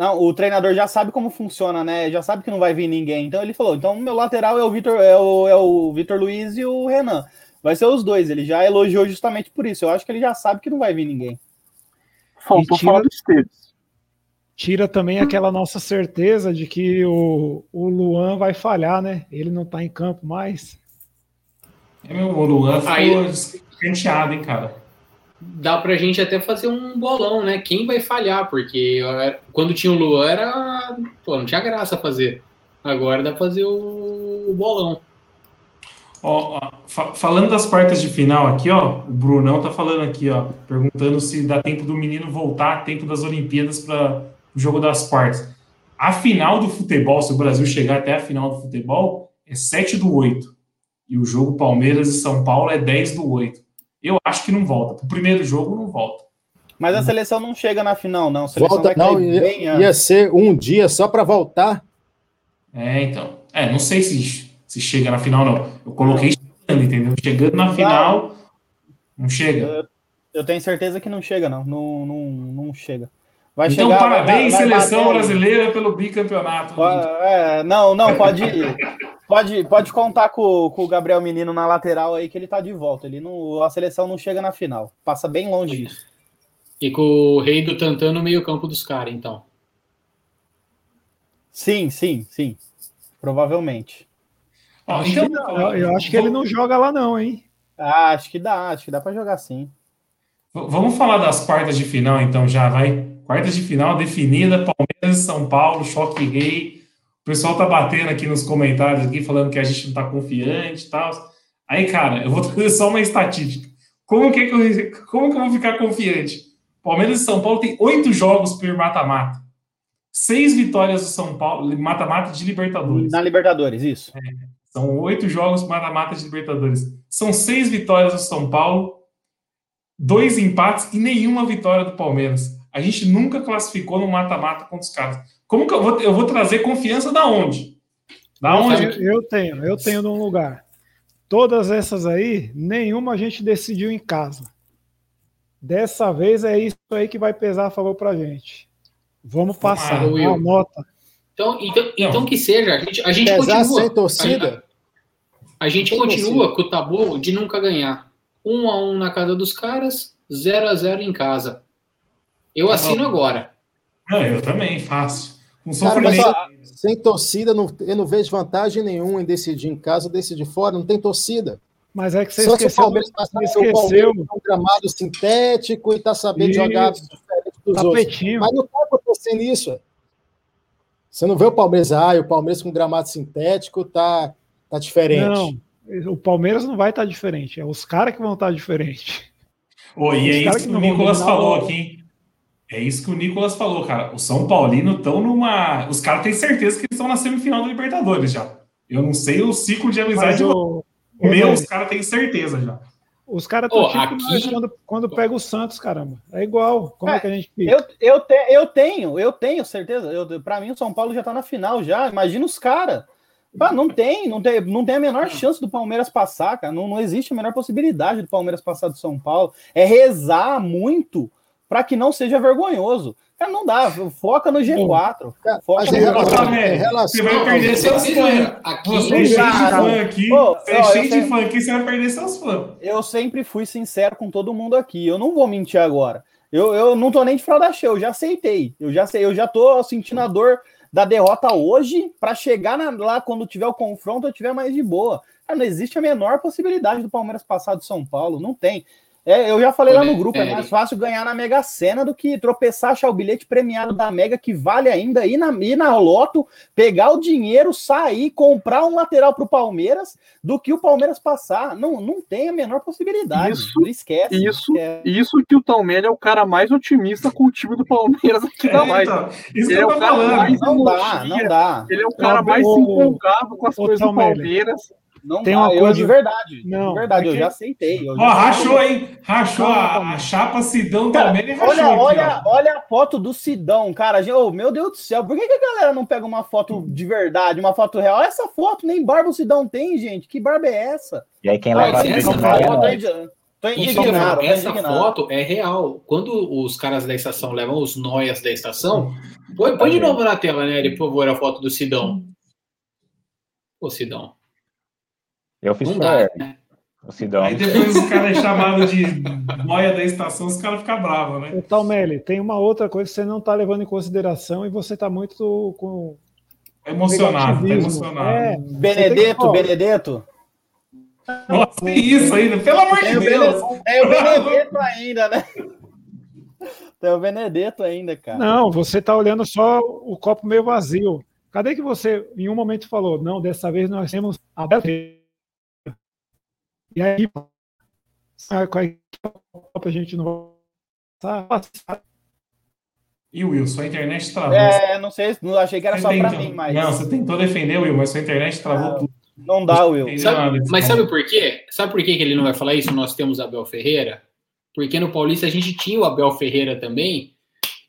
Não, o treinador já sabe como funciona, né? Já sabe que não vai vir ninguém. Então ele falou: então meu lateral é o Vitor, é o, é o Vitor Luiz e o Renan. Vai ser os dois. Ele já elogiou justamente por isso. Eu acho que ele já sabe que não vai vir ninguém. Faltou tira, falar dos Teves. Tira também aquela nossa certeza de que o, o Luan vai falhar, né? Ele não tá em campo mais. É, meu, o Luan ficou Aí... descanteado, hein, cara dá pra gente até fazer um bolão, né? Quem vai falhar? Porque quando tinha o Luan era. Pô, não tinha graça fazer. Agora dá pra fazer o, bolão. Ó, ó fa falando das quartas de final aqui, ó, o Brunão tá falando aqui, ó, perguntando se dá tempo do menino voltar tempo das Olimpíadas para o jogo das quartas. A final do futebol, se o Brasil chegar até a final do futebol, é 7 do 8. E o jogo Palmeiras e São Paulo é 10 do 8. Eu acho que não volta. O primeiro jogo não volta. Mas a seleção não chega na final, não. volta, não, ia, ia, ser um dia só para voltar. É, então. É, não sei se, se chega na final, não. Eu coloquei chegando, entendeu? Chegando na final, não chega. Eu, eu, tenho certeza que não chega, não. Não, não, não chega. Vai então, chegar, parabéns, vai, vai seleção bater... brasileira, pelo bicampeonato. É, não, não, pode ir. Pode, pode contar com, com o Gabriel Menino na lateral aí que ele tá de volta. Ele não, a seleção não chega na final. Passa bem longe disso. E com o rei do Tantan no meio-campo dos caras, então. Sim, sim, sim. Provavelmente. Ah, então, eu, eu acho que ele não joga lá, não, hein? Ah, acho que dá, acho que dá para jogar sim. Vamos falar das quartas de final, então, já vai. Quartas de final definida, Palmeiras e São Paulo, choque rei. O pessoal tá batendo aqui nos comentários aqui, falando que a gente não tá confiante e tal. Aí, cara, eu vou trazer só uma estatística. Como que, é que eu, como que eu vou ficar confiante? Palmeiras e São Paulo tem oito jogos por mata-mata. Seis vitórias do São Paulo, mata-mata de Libertadores. Na Libertadores, isso. É, são oito jogos mata-mata de Libertadores. São seis vitórias do São Paulo, dois empates e nenhuma vitória do Palmeiras. A gente nunca classificou no mata-mata contra os caras. Como que eu vou, eu vou trazer confiança da onde? Da onde? Eu, eu tenho, eu tenho num lugar. todas essas aí, nenhuma a gente decidiu em casa. Dessa vez é isso aí que vai pesar a favor pra gente. Vamos passar. Ah, Will. Anota. Então, então, então que seja, a gente, a gente Pesar continua. sem torcida? A, a gente continua com o tabu de nunca ganhar. Um a um na casa dos caras, 0 a 0 em casa. Eu assino agora. Não, eu também, fácil. Um Cara, mas ó, sem torcida, não- eu não vejo vantagem nenhuma em decidir em casa ou decidir fora. Não tem torcida. Mas é que você Só se o esqueceu. Palmeiras passar o Palmeiras esqueceu. com um gramado sintético e tá sabendo Isso. jogar diferente dos outros. Tapetinho. Mas não tá acontecendo isso. Você não vê o Palmeiras, ah, e o Palmeiras com gramado sintético tá, tá diferente. Não, o Palmeiras não vai estar diferente. É os caras que vão estar diferentes. Ô, e é isso que o Nicolas falou aqui, hein? É isso que o Nicolas falou, cara. O São Paulino estão numa. Os caras têm certeza que eles estão na semifinal da Libertadores já. Eu não sei o ciclo de amizade. Mas o, meu, Ô, os caras têm certeza já. os caras estão tipo aqui- quando, quando pega o Santos, caramba. É igual. Como é, É, que a gente fica? Eu, eu, te- eu tenho, eu tenho certeza. Eu, pra mim, o São Paulo já tá na final já. Imagina os caras. Não tem, não tem, não tem a menor chance do Palmeiras passar, cara. Não, não existe a menor possibilidade do Palmeiras passar do São Paulo. É rezar muito para que não seja vergonhoso. Cara, não dá. Foca no G4. Cara, Foca mas no em Relação, relação, G4. velho. em relação- Você vai perder seus fãs. Aqui, Você é cheio de Cara, fã aqui. ô, Você é cheio eu de fã aqui, você vai perder seus fãs. Eu sempre fui sincero com todo mundo aqui. Eu não vou mentir agora. Eu, eu não tô nem de fralda cheia, eu já aceitei. Eu já sei, eu já tô sentindo a dor da derrota hoje para chegar na- lá quando tiver o confronto, eu tiver mais de boa. Cara, não existe a menor possibilidade do Palmeiras passar do São Paulo, não tem. É, eu já falei lá no grupo, é é, mais fácil ganhar na Mega Sena do que tropeçar, achar o bilhete premiado da Mega que vale ainda, ir na, ir na Loto, pegar o dinheiro, sair, comprar um lateral pro Palmeiras, do que o Palmeiras passar. Não, não tem a menor possibilidade. Isso- não esquece. Isso, É. isso que o Talmelli é o cara mais otimista com o time do Palmeiras aqui da É, live. então, isso que Ele é eu o tô cara falando. mais- Não dá, não dá. Ele é o cara Ô, mais empolgado com as coisas do. Palmeiras. Não Tem dá. uma eu coisa- de verdade. Não, de verdade, é eu já aceitei. eu já Ó, aceitei. rachou, hein? Rachou Calma, a, a chapa Sidão Cara, e rachou olha, aqui, olha, ó. olha a foto do Sidão, cara. Ô, meu Deus do céu, por que, que a galera não pega uma foto de verdade, uma foto real? Essa foto nem barba o Sidão tem, gente. Que barba é essa? E aí quem Ah, leva a essa foto não é tô ia indignado. essa indignado. foto é real. Quando os caras da estação levam os noias da estação, põe, põe de novo na tela, né, por favor, a foto do Sidão. Ô, Sidão. Eu fiz Não dá, né? O Sidão. Aí depois o cara é chamado de noia da estação, os caras ficam bravos, né? Ô, Talmelli, tem uma outra coisa que você não está levando em consideração e você está muito com. Emocionado, tá emocionado. É, Benedetto, Ó, Benedetto. Nossa, que isso ainda, pelo amor Tem de Deus. Bene- tem o Benedetto ainda, né? Tem o Benedetto ainda, cara. Não, você está olhando só o copo meio vazio. Cadê que você, em um momento, falou, não, dessa vez nós temos a Bela E aí, com a a gente não vai passar. E o Will, sua internet travou. É, não sei, não achei que era Você só pra tentou- mim, mas Não, você tentou defender, Will, mas sua internet travou Ah, tudo. não dá, Will. Sabe- mas sabe por quê? Sabe por quê que ele não vai falar isso? Nós temos Abel Ferreira? Porque no Paulista a gente tinha o Abel Ferreira também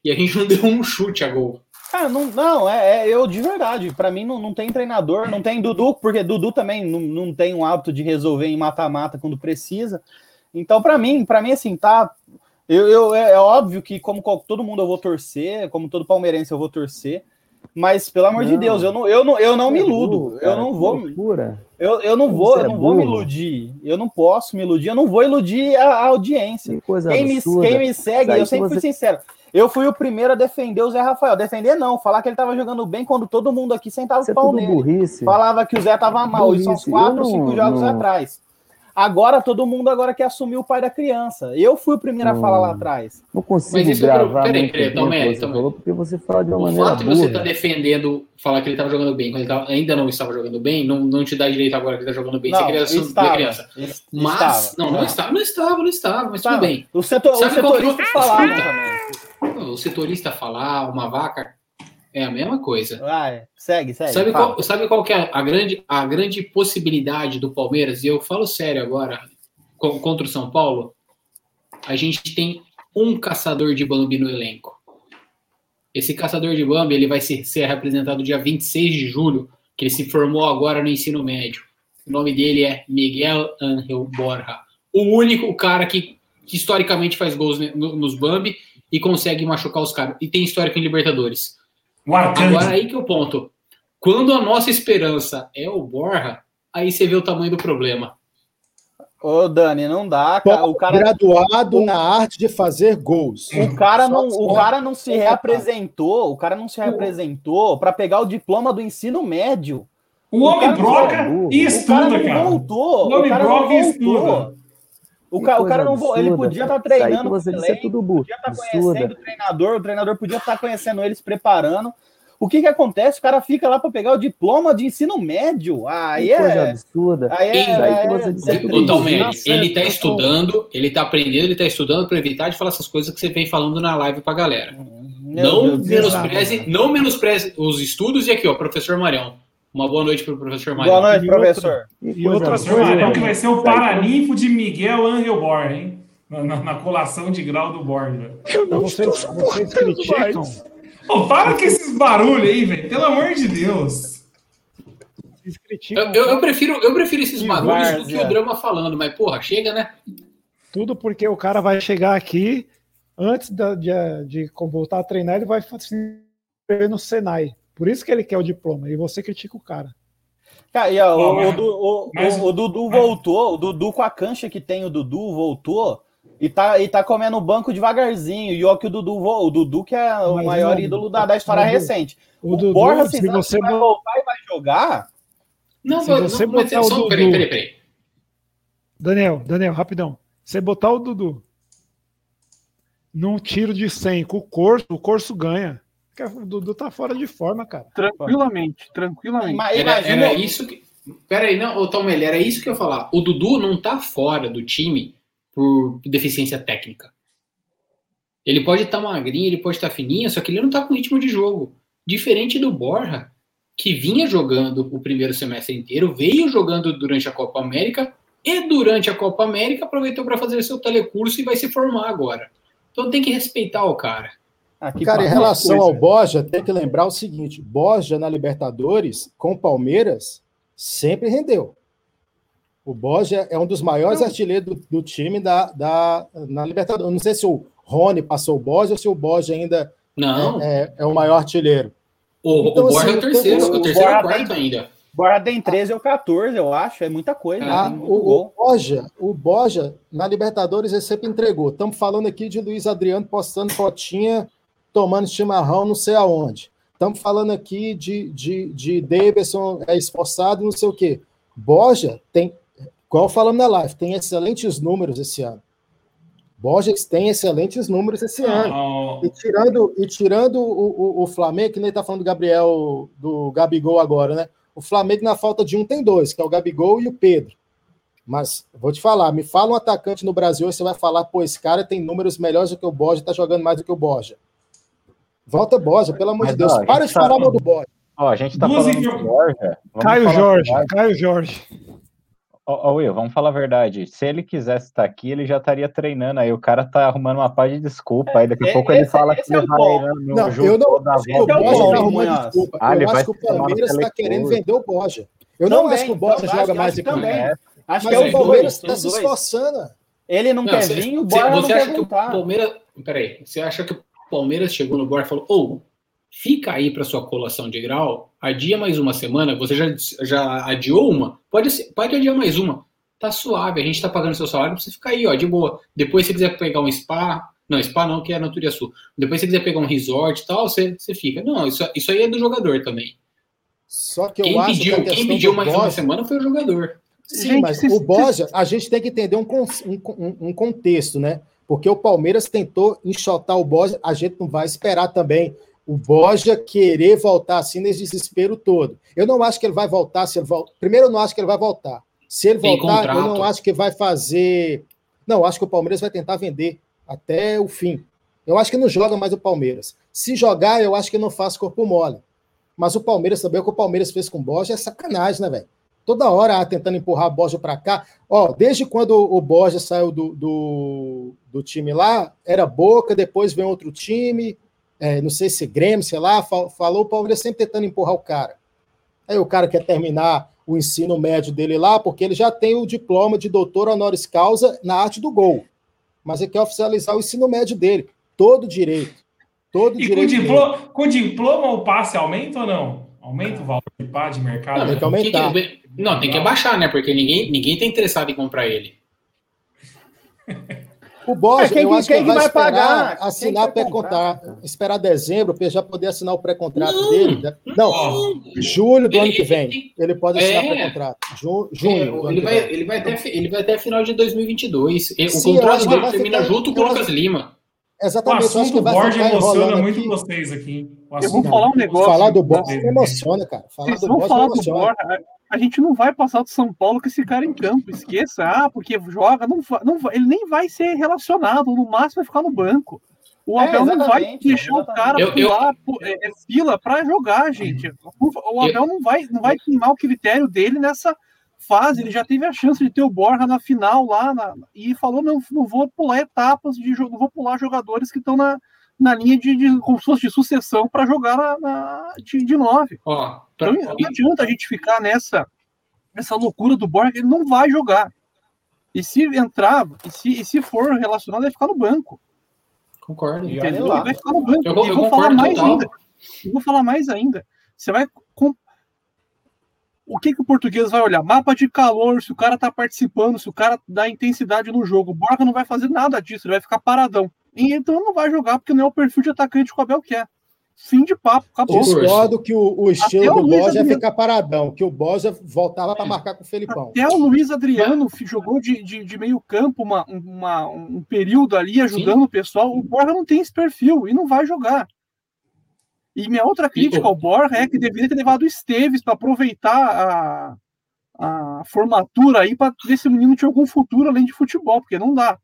e a gente não deu um chute a gol. Ah, não, não é, é eu de verdade. Pra mim não, não tem treinador, não tem Dudu, porque Dudu também não, não tem o hábito de resolver em mata-mata quando precisa. Então, pra mim, para mim assim, tá. Eu, eu- é, é óbvio que como todo mundo eu vou torcer, como todo palmeirense eu vou torcer. Mas pelo amor de Não. Deus, eu não, eu não, eu não me Você é iludo. eu cara, não vou, loucura. eu, eu não vou, você eu é não vou me iludir. Eu não posso me iludir. Eu não vou iludir a, a audiência. Que coisa Quem me, absurda. quem me segue, Isso aí eu sempre que fui você- sincero. Eu fui o primeiro a defender o Zé Rafael. Defender não, falar que ele tava jogando bem quando todo mundo aqui sentava Isso o é pau nele. burrice. Falava que o Zé tava mal. Hoje são uns Burrice. Eu quatro, não- cinco jogos não- atrás. Agora todo mundo agora quer assumir o pai da criança. Eu fui o primeiro a Não. falar lá atrás. Não consigo Mas é gravar peraí, peraí, o Tomé, você falou, porque você fala de uma O maneira fato de você burra. estar defendendo, falar que ele estava jogando bem, quando ele tava- ainda não estava jogando bem, não, não te dá direito agora que ele está jogando bem. você Não, queria assumir a estava. criança. Es- Mas, estava. não, não estava, não estava, não estava, mas Estava. tudo bem. O, setor, o Sabe setorista falava também. O setorista falar, uma vaca, é a mesma coisa. Vai, segue, segue. Sabe fala. qual, sabe qual que é a grande, a grande possibilidade do Palmeiras? E eu falo sério agora, co- contra o São Paulo, a gente tem um caçador de Bambi no elenco. Esse caçador de Bambi ele vai ser, ser representado dia 26 de julho, que ele se formou agora no ensino médio. O nome dele é Miguel Angel Borja. O único cara que, que historicamente faz gols no, nos Bambi e consegue machucar os caras. E tem histórico em Libertadores. O Arcanjo. Agora aí que é o ponto. Quando a nossa esperança é o Borja, aí você vê o tamanho do problema. Ô, Dani, não dá, cara. O cara, Graduado na arte de fazer gols. o cara não, o cara não se reapresentou, o cara não se reapresentou para pegar o diploma do ensino médio. O homem broca e estuda, cara. voltou. O homem broca e estuda. O, ca- o coisa cara não vo- ele absurda, podia estar aí treinando você com o disse é tudo bu- podia estar absurda. conhecendo o treinador, o treinador podia estar conhecendo eles, preparando. O que que acontece? O cara fica lá para pegar o diploma de ensino médio. Aí Que coisa é. absurda. Aí é, Isso aí que é- você disse é tudo Nossa, ele tá é- estudando, ele tá aprendendo, ele tá estudando para evitar de falar essas coisas que você vem falando na live pra galera. Meu não Deus menospreze, não menospreze os estudos e aqui, ó, professor Marião. Uma boa noite pro professor Marião. Boa noite, E outra- professor. E outra coisa, Marião, né? que vai ser o paraninfo de Miguel Angel Borja, hein? Na, na- na colação de grau do Borja. Vocês, vocês criticam, Pô, para com esses barulhos aí, velho. Pelo amor de Deus. Eu, eu- eu prefiro, eu prefiro esses barulhos do que o drama falando, mas porra, chega, né? tudo porque o cara vai chegar aqui antes da- de, de voltar a treinar, ele vai se no Senai. Por isso que ele quer o diploma. E você critica o cara. Cara, e, ó, Pô, o, mas- o mas- o- o Dudu mas- voltou, o Dudu com a cancha que tem, o Dudu voltou e tá, e tá comendo o banco devagarzinho. E ó, que o Dudu, o Dudu que é o Mas, maior não, ídolo da, da história Dudu, recente. O, O, Dudu, Borja, se sabe você vai voltar e vai jogar? Não, Se mas- você não, botar o só, Dudu- peraí, peraí, peraí. Daniel, Daniel, rapidão. Você botar o Dudu num tiro de 100 com o Corso, o Corso ganha. O Dudu tá fora de forma, cara. Tranquilamente, tranquilamente. Mas Era, imagina, era isso que. Peraí, não, ô Talmelli, era isso que eu ia falar. O Dudu não tá fora do time por deficiência técnica. Ele pode estar magrinho, ele pode estar fininho, só que ele não tá com ritmo de jogo. Diferente do Borja, que vinha jogando o primeiro semestre inteiro, veio jogando durante a Copa América e durante a Copa América aproveitou para fazer seu telecurso e vai se formar agora. Então tem que respeitar o cara. Que Cara, em relação coisa. ao Borja, tem que lembrar o seguinte: Borja na Libertadores, com o Palmeiras, sempre rendeu. O Borja é um dos maiores artilheiros do, do time da, da, na Libertadores. Eu não sei se o Rony passou o Borja ou se o Borja ainda Não, é, é o maior artilheiro. o, então, o Borja assim, é o terceiro, o o terceiro ou Borja quarto tem- ainda. Borja tem 13 ou 14, eu acho. É muita coisa. Ah, muito o, o. Borja, o Borja, na Libertadores, ele sempre entregou. Estamos falando aqui de Luiz Adriano postando fotinha, tomando chimarrão, não sei aonde. Estamos falando aqui de, de, de Davidson é esforçado, não sei o quê. Borja tem, igual falamos na live, tem excelentes números esse ano. Borja tem excelentes números esse ano. Ó, E tirando, e tirando o, o, o Flamengo, que nem tá falando do Gabriel, do Gabigol agora, né? O Flamengo, na falta de um, tem dois, que é o Gabigol e o Pedro. Mas, vou te falar, me fala um atacante no Brasil e você vai falar, pô, esse cara tem números melhores do que o Borja, tá jogando mais do que o Borja. Volta Borja, pelo amor de Deus. ó, Para de tá falar mal falando- do Borja. Ó, a gente tá Duas falando do Borja. vamos Caio Jorge, verdade. Caio Jorge. Ó, ó, Will, vamos falar a verdade. Se ele quisesse estar aqui, ele já estaria treinando. Aí o cara tá arrumando uma paz de desculpa. Aí daqui a É, pouco ele esse- fala esse que é ele o vai no Não, jogo eu não da o Esse é o Borja tá arrumando desculpa. Ah, eu acho que o Palmeiras está querendo vender o Borja. Eu não acho que o Borja também, joga acho- mais o também. Acho que é o Palmeiras está os se esforçando. Ele não, Não, quer vir, o Borja não quer acha que o voltar. Palmeiras. Peraí, você acha que o Palmeiras chegou no Borja e falou: Ô, fica aí para sua colação de grau, adia mais uma semana, você já, já adiou uma? Pode, ser- pode adiar mais uma. Tá suave, a gente tá pagando seu salário pra você ficar aí, ó, de boa. Depois, se você quiser pegar um spa. Não, spa não, que é na Turiaçu. Depois, se você quiser pegar um resort e tal, você, você fica. Não, isso, isso aí é do jogador também. Só que eu Quem acho que pediu, a quem pediu mais uma semana foi o jogador. Sim, Gente, mas vocês- o Borja, a gente tem que entender um, con- um, um- um contexto, né? Porque o Palmeiras tentou enxotar o Borja, a gente não vai esperar também o Borja querer voltar assim nesse desespero todo. Eu não acho que ele vai voltar. Se ele vol... Primeiro, eu não acho que ele vai voltar. Se ele Tem voltar, eu não acho que vai fazer. Não, acho que o Palmeiras vai tentar vender até o fim. Eu acho que não joga mais o Palmeiras. Se jogar, eu acho que não faz corpo mole. Mas o Palmeiras também, o que o Palmeiras fez com o Borja é sacanagem, né, velho? Toda hora tentando empurrar a Borja para cá. Ó, desde quando o Borja saiu do, do, do time lá, era Boca, depois vem outro time, é, não sei se Grêmio, sei lá, fal- falou o Palmeiras sempre tentando empurrar o cara. Aí o cara quer terminar o ensino médio dele lá, porque ele já tem o diploma de doutor honoris causa na arte do gol. Mas ele quer oficializar o ensino médio dele. Todo direito. Todo E com direito. dele. diploma, com diploma o passe aumenta ou não? Aumenta o valor de pá de mercado? Não, tem que que- aumentar. não, tem que abaixar, né? Porque ninguém, ninguém tá interessado em comprar ele. O Borges, É, quem eu que- acho que, quem que vai, vai esperar pagar? Assinar pré-contrato, esperar dezembro para ele já poder assinar o pré-contrato dele. né? Não, julho do Ele- ano que vem. ele- pode assinar É. pré-contrato. Ju- junho. ano ele, vai, ele, vai até, ele vai até final de 2022. E O Sim, contrato dele termina ficar- junto com o Lucas acho- Lima. O Exatamente, eu acho assunto Borges emociona muito aqui. vocês aqui. O Eu assunto vou falar um negócio. Falar do Borges emociona, cara. Falar Vocês do vão Borges falar do. Borja, a- gente não vai passar do São Paulo com esse cara em campo. Esqueça, ah, porque joga, não, não ele nem vai ser relacionado, no máximo vai ficar no banco. O É, Abel não vai exatamente, deixar o cara Eu- eu- pular pu- é, é fila para jogar, gente. O Abel não vai, não vai queimar o critério dele nessa fase. Ele já teve a chance de ter o Borja na final lá na- e falou: não, não vou pular etapas de jogo, não vou pular jogadores que estão na, na linha de, de como se fosse de sucessão para jogar na, na- de, de nove. Ó, pra- Então não adianta a gente ficar nessa, nessa loucura do Borja, ele não vai jogar. E se entrar, e se, e se for relacionado, vai ficar no banco. concordo. Entendeu? vai ficar no banco. Eu- e eu vou falar mais total. ainda. Eu vou falar mais ainda. Você vai. O que, que o português vai olhar? Mapa de calor, se o cara tá participando, se o cara dá intensidade no jogo. O Borja não vai fazer nada disso, ele vai ficar paradão. E então não vai jogar, porque não é o perfil de atacante que o Abel quer. Fim de papo, acabou. Discordo. Discordo que o, o estilo Até do Borges é Adriano. ficar paradão, que o Borges voltava para marcar com o Felipão. Até o Luiz Adriano jogou de, de, de meio campo uma, uma- um período ali ajudando o pessoal. O Borja não tem esse perfil e não vai jogar. E minha outra crítica ao Borja é que deveria ter levado o Esteves para aproveitar a, a formatura aí para ver se o menino tinha algum futuro além de futebol, porque não dá.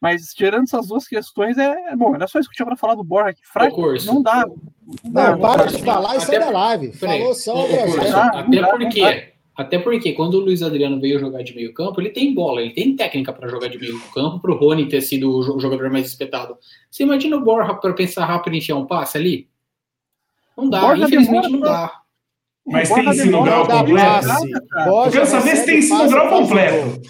Mas tirando essas duas questões, é, é bom. Era só isso que eu tinha para falar do Borja aqui. Fraco, não dá. Não, dá, para de falar e sai da live. Falou só o não até porque até porque quando o Luiz Adriano veio jogar de meio campo, ele tem bola, ele tem técnica para jogar de meio campo, para o Rony ter sido o jo- jogador mais espetado. Você imagina o Borja para pensar rápido e enfiar um passe ali? Não dá, Borja infelizmente demora não dá. Mas O tem ensino grau completo? Eu quero saber se tem ensino grau completo.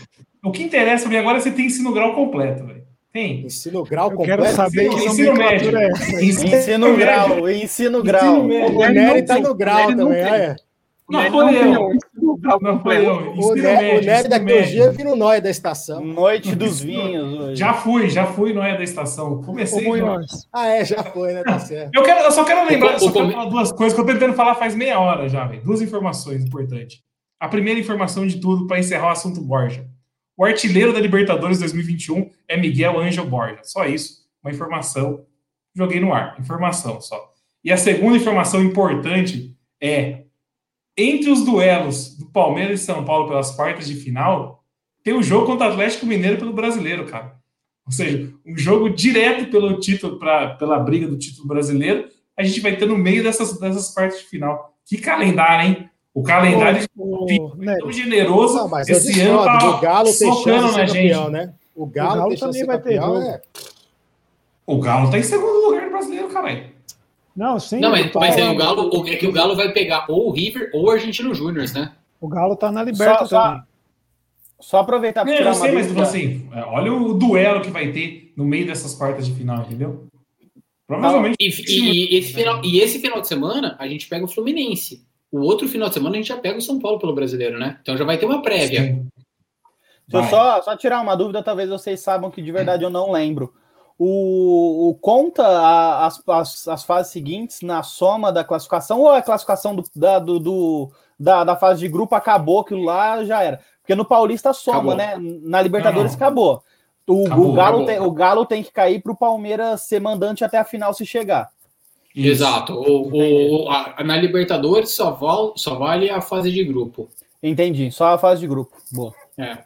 O que interessa pra mim agora é se tem ensino grau completo, velho. Tem. Ensino grau Eu completo. quero saber que ensino nomenclatura é médio. essa. Ensino grau, ensino grau. médio. O Nery tá no grau também. tem. Foi tem eu. o foi eu. Médio. dias vira o nóia da estação. Noite dos vinhos hoje. Já fui, já fui, não é da estação. Comecei. já. Munhoz, Ah, é, já foi, né? Tá certo. Eu, quero, eu só quero lembrar, O- só quero falar duas coisas que eu tô tentando falar faz meia hora já, velho. Duas informações importantes. A primeira informação de tudo para encerrar o assunto Borja. O artilheiro da Libertadores 2021 é Miguel Ângel Borja. Só isso. Uma informação. Joguei no ar. Informação só. E a segunda informação importante é: entre os duelos do Palmeiras e São Paulo pelas quartas de final, tem o jogo contra o Atlético Mineiro pelo brasileiro, cara. Ou seja, um jogo direto pelo título, pra, pela briga do título brasileiro, a gente vai ter no meio dessas, dessas quartas de final. Que calendário, hein? O calendário ô, é Nery, tão generoso. Não, mas esse ano tá O Galo tem chance socando na campeão, gente. né? O Galo, Galo chance de também vai ter campeão, jogo. é. O Galo tá em segundo lugar no brasileiro, caralho. Não, sim. Não, mas, tô mas aí o. Galo, o- é que o Galo vai pegar ou o River ou o Argentino Júnior, né? O Galo tá na Liberta Só- só- também. Só aproveitar para É, tirar eu uma sei, mas dúvida. tipo assim, é, olha o duelo que vai ter no meio dessas quartas de final, entendeu? Provavelmente. E, e- e esse final, e esse final de semana a gente pega o Fluminense. O outro final de semana a gente já pega o São Paulo pelo brasileiro, né? Então já vai ter uma prévia. Sim. Deixa eu Vai. só, só tirar uma dúvida, talvez vocês saibam que de verdade eu não lembro. O, o conta a- as, as, as fases seguintes na soma da classificação ou a classificação do, da, do, do- da, da fase de grupo acabou, aquilo lá já era? Porque no Paulista soma, Acabou. né? Na Libertadores Não, não. acabou. O, Acabou, o, Galo acabou. tem, o Galo tem que cair para o Palmeiras ser mandante até a final se chegar. Isso. Exato. O, o- a- na Libertadores só, val, só vale a fase de grupo. Entendi, só a fase de grupo. Boa. É.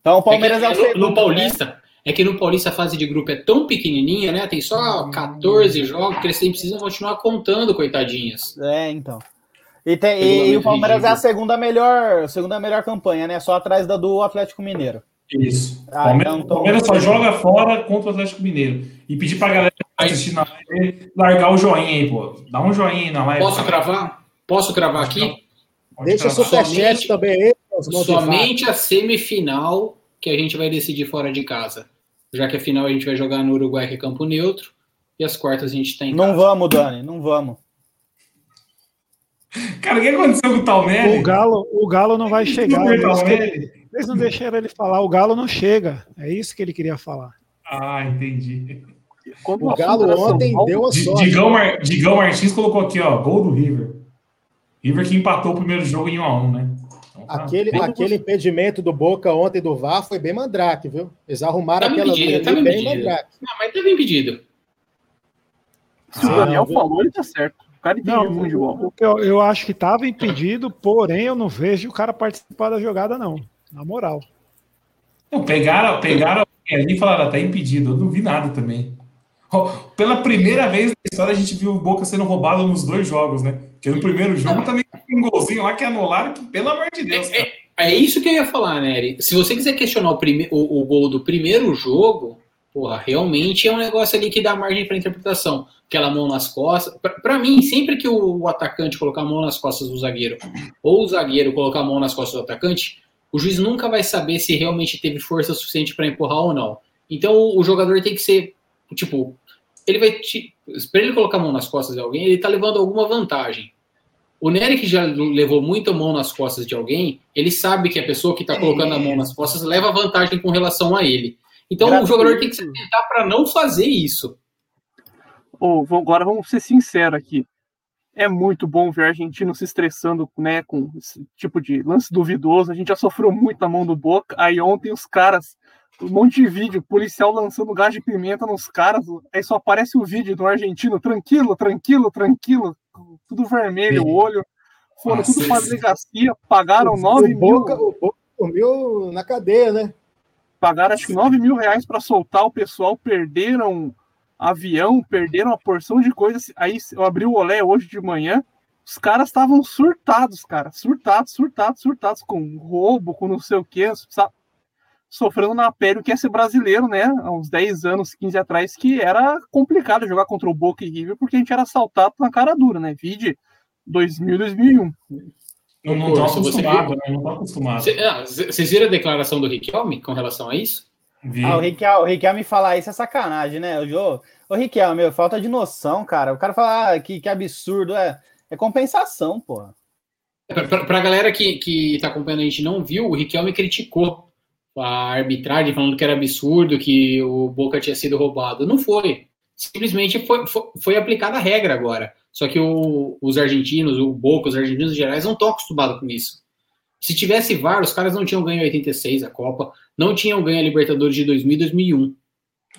Então o Palmeiras é, É que o no- segundo, no Paulista, é que no Paulista a fase de grupo é tão pequenininha, né? Tem só 14 jogos que eles precisam continuar contando, coitadinhas. É, então. E, tem- e- e o Palmeiras é a ridículo. segunda melhor, segunda melhor campanha, né? Só atrás da do Atlético Mineiro. Isso. Ah, Palmeiras, então- Palmeiras só joga fora contra o Atlético Mineiro. E pedir pra galera que tá assistindo na live largar o joinha aí, pô. Dá um joinha aí na live. Posso cravar? Posso cravar aqui? Deixa o cravar. superchat também aí. Somente a semifinal que a gente vai decidir fora de casa. Já que a final a gente vai jogar no Uruguai, que é campo neutro, e as quartas a gente tá em Não vamos, Dani, não vamos. Cara, o que aconteceu com o Talmelli? O Galo, o Galo não vai chegar. Eles não deixaram ele falar. O Galo não chega. É isso que ele queria falar. Ah, entendi. Quando O Galo ontem deu uma Di- sorte. Digão, Mar- Digão Martins colocou aqui, ó, gol do River. River que empatou o primeiro jogo em 1x1, né? Tá Aquele, bem- aquele impedimento do Boca ontem do VAR foi bem mandrake, viu? Eles arrumaram Tá aquela impedido, tá bem impedido. mandrake. Não, mas tá bem pedido. Se o Ah, Daniel viu? falou, ele tá certo. O cara muito de bola. o que eu, eu acho que estava impedido, porém eu não vejo o cara participar da jogada, não. Na moral. Não, pegaram, pegaram ali e falaram, tá impedido. Eu não vi nada também. Pela primeira vez na história a gente viu o Boca sendo roubado nos dois jogos, né? Porque no primeiro jogo também teve um golzinho lá que anularam, que pelo amor de Deus, cara. É isso que eu ia falar, Nery. Se você quiser questionar o, prime- o, o gol do primeiro jogo, porra, realmente é um negócio ali que dá margem para interpretação. Aquela mão nas costas. Pra mim, sempre que o, atacante colocar a mão nas costas do zagueiro, ou o zagueiro colocar a mão nas costas do atacante, o juiz nunca vai saber se realmente teve força suficiente para empurrar ou não. Então o jogador tem que ser, tipo, ele vai. Para ele colocar a mão nas costas de alguém, ele tá levando alguma vantagem. O Nery, que já levou muita mão nas costas de alguém, ele sabe que a pessoa que está colocando a mão nas costas leva vantagem com relação a ele. Então o Gratuito. jogador tem que se atentar para não fazer isso. Vou- agora vamos ser sinceros aqui. É muito bom ver argentino se estressando né, com esse tipo de lance duvidoso. A gente já sofreu muito na mão do Boca. Aí ontem os caras, um monte de vídeo, policial lançando gás de pimenta nos caras. Aí só aparece o vídeo do argentino tranquilo, tranquilo, tranquilo, tudo vermelho, o olho. Foram Nossa, tudo para esse- delegacia, pagaram O 9 mil. Boca, o Boca dormiu na cadeia, né? pagaram acho que 9 mil reais para soltar o pessoal, perderam avião, perderam uma porção de coisas. Aí eu abri o olé hoje de manhã, os caras estavam surtados, cara, surtados, surtados, surtados, com roubo, com não sei o que, sofrendo na pele o que é ser brasileiro, né? Há uns 10 anos, 15 atrás, que era complicado jogar contra o Boca e River, porque a gente era assaltado na cara dura, né? Vide 2000, 2001. Não, não Pô, você acostumado, né? Não tô acostumado. Cê- ah, Vocês viram a declaração do Riquelme com relação a isso? Vi. Ah, o Riquelme, o Riquelme falar isso é sacanagem, né? O Jô, ô Riquelme, meu, falta de noção, cara. O cara fala ah, que, que absurdo, é, é compensação, porra. Pra, pra, pra galera que, que tá acompanhando a gente e não viu, o Riquelme criticou a arbitragem, falando que era absurdo, que o Boca tinha sido roubado. Não foi. Simplesmente foi, foi, foi aplicada a regra agora. Só que o- os argentinos, o Boca, os argentinos em gerais, não estão acostumados com isso. Se tivesse VAR, os caras não tinham ganho em 86 a Copa, não tinham ganho a Libertadores de 2000 e 2001.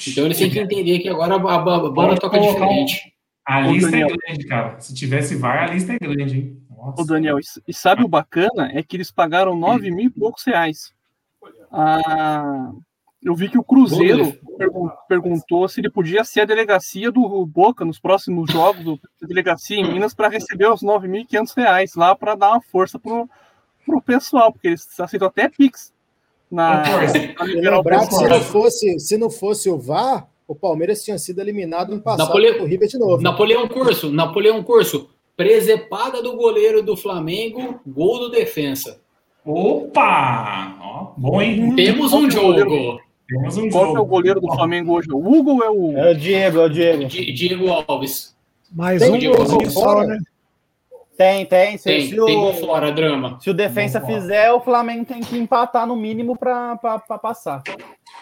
Então eles têm que entender que agora a, a, a bola toca diferente. A Ô, lista é Daniel. grande, cara. Se tivesse VAR, a lista é grande, hein? Nossa. Ô, Daniel, e, e sabe o bacana? É que eles pagaram 9 mil e poucos reais. Ah, eu vi que o Cruzeiro pergun- perguntou se ele podia ser a delegacia do Boca nos próximos jogos, do- a delegacia em Minas, para receber os 9.500 reais lá para dar uma força pro, pro pessoal, porque eles aceitam até Pix. Na, o que se não, fosse, se não fosse o VAR, o Palmeiras tinha sido eliminado no passado Napole- pelo River de novo. Napoleão Curso, Napoleão Curso, presepada do goleiro do Flamengo, gol do defensa. Opa! Ó, bom, hein? Temos um que é jogo. Temos um Qual jogo. que é o goleiro do Flamengo hoje? O Hugo ou é o. É o Diego, é o Diego. Di- Diego Alves. Mais Tem um Diego fora? né? Tem, tem. Se, Tem, se tem gol o, fora, drama. se o defensa Vamos fizer, o Flamengo tem que empatar no mínimo para passar.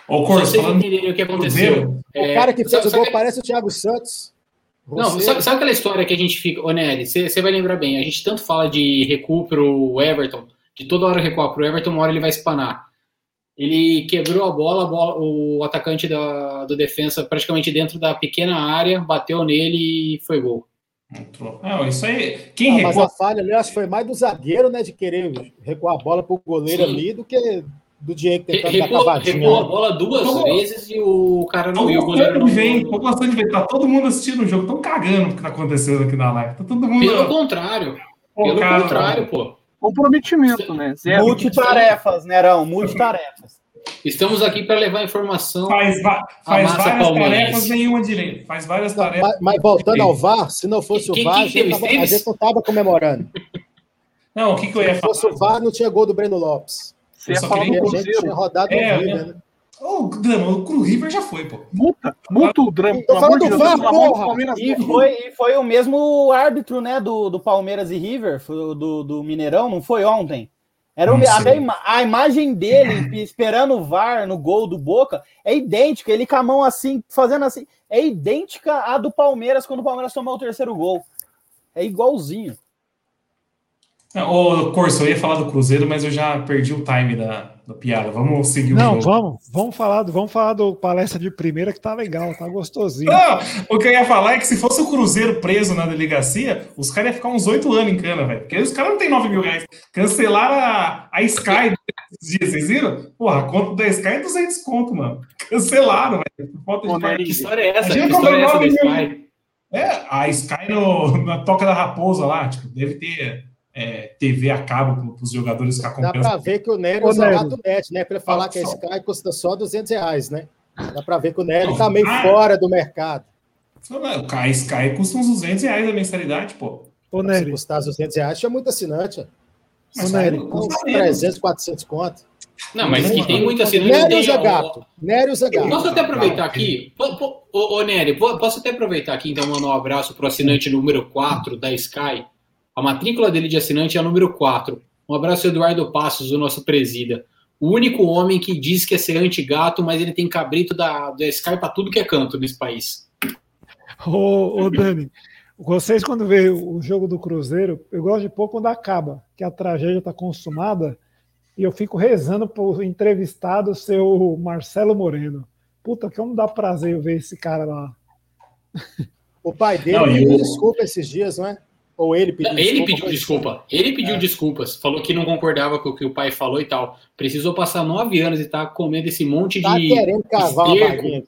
Ô, Corso, vocês entenderem o que aconteceu. É, O cara que fez o gol sabe- parece o Thiago Santos. Não, Você- sabe, sabe aquela história que a gente fica. Ô, Nery, você vai lembrar bem. A gente tanto fala de recuo pro Everton, de toda hora recuar pro Everton, uma hora ele vai espanar. Ele quebrou a bola, a bola- o atacante da, do defensa praticamente dentro da pequena área, bateu nele e foi gol. Não, isso aí. Quem Ah, mas recua a falha ali, acho que foi mais do zagueiro, né? De querer recuar a bola pro goleiro Sim. ali do que do Diego tentando dar Recuou, cavadinha. recuou a né? bola duas Tô- vezes e o cara não e o goleiro não. ver, tô gostando de ver. Tá todo mundo assistindo o jogo, tão cagando o que tá acontecendo aqui na live. Tá todo mundo. Pelo contrário, Pô, pelo cara, contrário, pô. Comprometimento, né? Zero. Multitarefas, Nerão, multitarefas. Estamos aqui para levar informação. Faz, va- faz massa várias palmeirense. tarefas, nenhuma direito. Faz várias tarefas. Mas, mas voltando ao VAR, se não fosse Quem- o VAR, quem a gente, teve? tava- a gente não tava comemorando. Não, o que, que eu ia Se falar? fosse o VAR, não tinha gol do Breno Lopes. Você ia falar do a gente tinha Cruzeiro. rodado É, River, né? Ô, Drama, o Cru River já foi, pô. Multa, multa o drama. Tô Pelo amor falando de do Deus, VAR, porra! Palmeiras. E foi, e foi o mesmo árbitro, né, do, do Palmeiras e River, do, do Mineirão, não foi ontem? Era o, a, a imagem dele esperando o VAR no gol do Boca é idêntica, ele com a mão assim, fazendo assim, é idêntica à do Palmeiras quando o Palmeiras tomou o terceiro gol. É igualzinho. Ô, Corso, eu ia falar do Cruzeiro, mas eu já perdi o time da, da piada. Vamos seguir o Não, jogo. vamos, vamos falar, do, vamos falar do palestra de primeira que tá legal, tá gostosinho. Não, o que eu ia falar é que se fosse o Cruzeiro preso na delegacia, os caras iam ficar uns oito anos em cana, velho. Porque os caras não têm 9 mil reais. Cancelaram a, a Sky esses dias, vocês viram? Porra, a conta da Sky é 200 conto, mano. Cancelaram, velho. Falta de Que história é essa? Imagina Que história é essa da nove Sky? É, a Sky no, na Toca da Raposa lá, tipo, deve ter é, TV a cabo para os jogadores que Dá acompanham. pra ver que o Nery Ô, usa Nery. rato net, né? Pra ele falar que a Sky custa só 200 reais, né? Dá pra ver que o Nery tá meio Ah. fora do mercado. A Sky custa uns 200 reais a mensalidade, pô. Ô, Se custasse 200 reais, tinha muito assinante. ó. Mas Ô, Nery, custa menos. 300, 400 conto. Não, mas que tem muito assinante. Nery usa gato. Nery usa gato. Posso até aproveitar aqui? Ô, ô Nery, po- posso até aproveitar aqui, então, mandar um abraço para o assinante número 4 da Sky. A matrícula dele de assinante é a número 4. Um abraço, Eduardo Passos, o nosso presida. O único homem que diz que é ser anti-gato, mas ele tem cabrito da, da Sky para tudo que é canto nesse país. ô, ô Dani, vocês quando vê o jogo do Cruzeiro, eu gosto de pôr quando acaba, que a tragédia tá consumada, e eu fico rezando pro entrevistado ser o Marcelo Moreno. Puta, que não dá prazer eu ver esse cara lá. O pai dele Não, e o- desculpa esses dias, não é? Ou ele pediu Ele desculpa. pediu desculpa. Ele pediu É. desculpas. Falou que não concordava com o que o pai falou e tal. Precisou passar nove anos e tá comendo esse monte Tá de. querendo cavar aqui.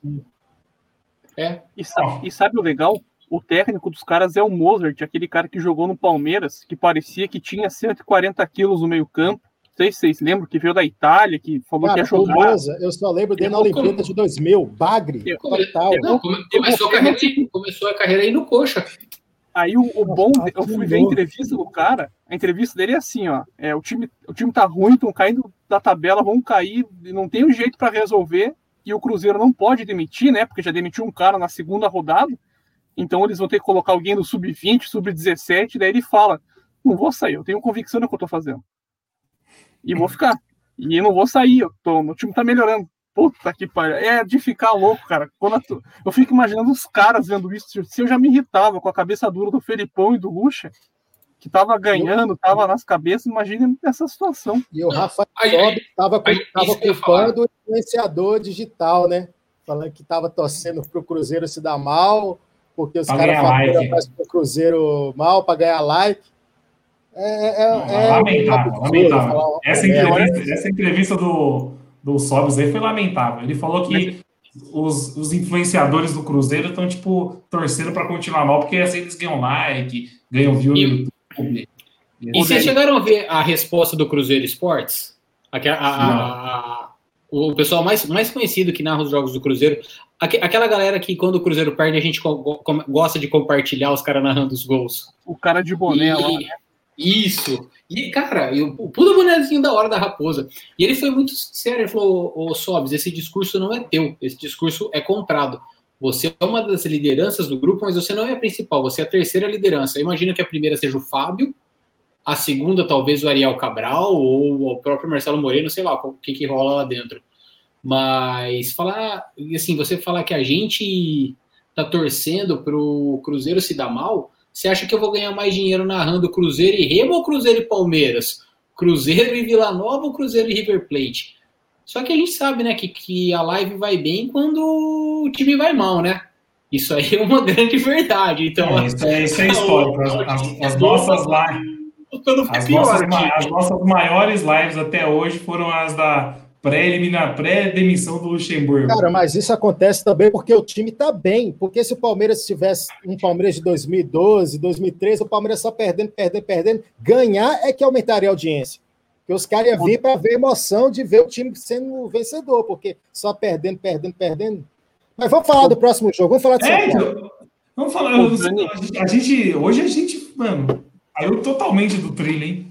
É. E sabe, e sabe o legal? O técnico dos caras é o Mozart, aquele cara que jogou no Palmeiras, que parecia que tinha 140 quilos no meio campo. Não sei se vocês lembram, que veio da Itália, que falou Cara, que ia jogar. Moza, eu só lembro dele na Eu- Olimpíada de 2000. Bagre, Eu- total. Não, come- começou, a carreira, aí- começou a carreira aí no coxa. Aí o, o bom, eu fui ver a entrevista do cara, a entrevista dele é assim, ó, é, o, time, o time tá ruim, estão caindo da tabela, vão cair, não tem um jeito para resolver, e o Cruzeiro não pode demitir, né, porque já demitiu um cara na segunda rodada, então eles vão ter que colocar alguém do sub-20, sub-17, daí ele fala, não vou sair, eu tenho convicção no que eu tô fazendo. E vou ficar. E não vou sair, eu tô, o time tá melhorando. Puta que pariu. É de ficar louco, cara. Quando eu, fico imaginando os caras vendo isso. Se eu já me irritava com a cabeça dura do Felipão e do Lucha, que tava ganhando, tava nas cabeças, imagina essa situação. E o aí- Sobe que eu ia culpando o influenciador digital, né? Falando que estava torcendo para o Cruzeiro se dar mal, porque os caras faturam like. mais pro Cruzeiro mal para ganhar like. É, é, é lamentável, lamentável. Essa entrevista, essa entrevista do, do Sobs aí foi lamentável. Ele falou que os, os influenciadores do Cruzeiro estão, tipo, torcendo para continuar mal, porque assim eles ganham like, ganham view no E- YouTube. E vocês chegaram a ver a resposta do Cruzeiro Esportes? Aque- a- a- a- o pessoal mais, mais conhecido que narra os jogos do Cruzeiro. Aque- aquela galera que, quando o Cruzeiro perde, a gente gosta de compartilhar os caras narrando os gols. O cara de boné lá. E- Isso. E, cara, e o puta bonezinho da hora da raposa. E ele foi muito sincero, ele falou, ô Sobs, esse discurso não é teu, esse discurso é comprado. Você é uma das lideranças do grupo, mas você não é a principal, você é a terceira liderança. Eu imagino que a primeira seja o Fábio, a segunda talvez o Ariel Cabral, ou o próprio Marcelo Moreno, sei lá o que, que rola lá dentro. Mas falar, assim, você falar que a gente tá torcendo pro Cruzeiro se dar mal, você acha que eu vou ganhar mais dinheiro narrando Cruzeiro e Remo ou Cruzeiro e Palmeiras? Cruzeiro e Vila Nova ou Cruzeiro e River Plate? Só que a gente sabe, né, que, que a live vai bem quando o time vai mal, né? Isso aí é uma grande verdade. Então, É, isso, é, isso é histórico. As, as- as nossas lives. As nossas, as nossas maiores lives até hoje foram as da pré-elimina- pré-demissão do Luxemburgo. Cara, mas isso acontece também porque o time tá bem. Porque se o Palmeiras tivesse um Palmeiras de 2012, 2013, o Palmeiras só perdendo, perdendo, perdendo, ganhar é que aumentaria a audiência. Porque os caras iam vir para ver a emoção de ver o time sendo vencedor, porque só perdendo, perdendo, perdendo. Mas vamos falar do próximo jogo, vamos falar de São É, Paulo. então, vamos falar. A gente, hoje a gente, mano, saiu totalmente do trilho, hein?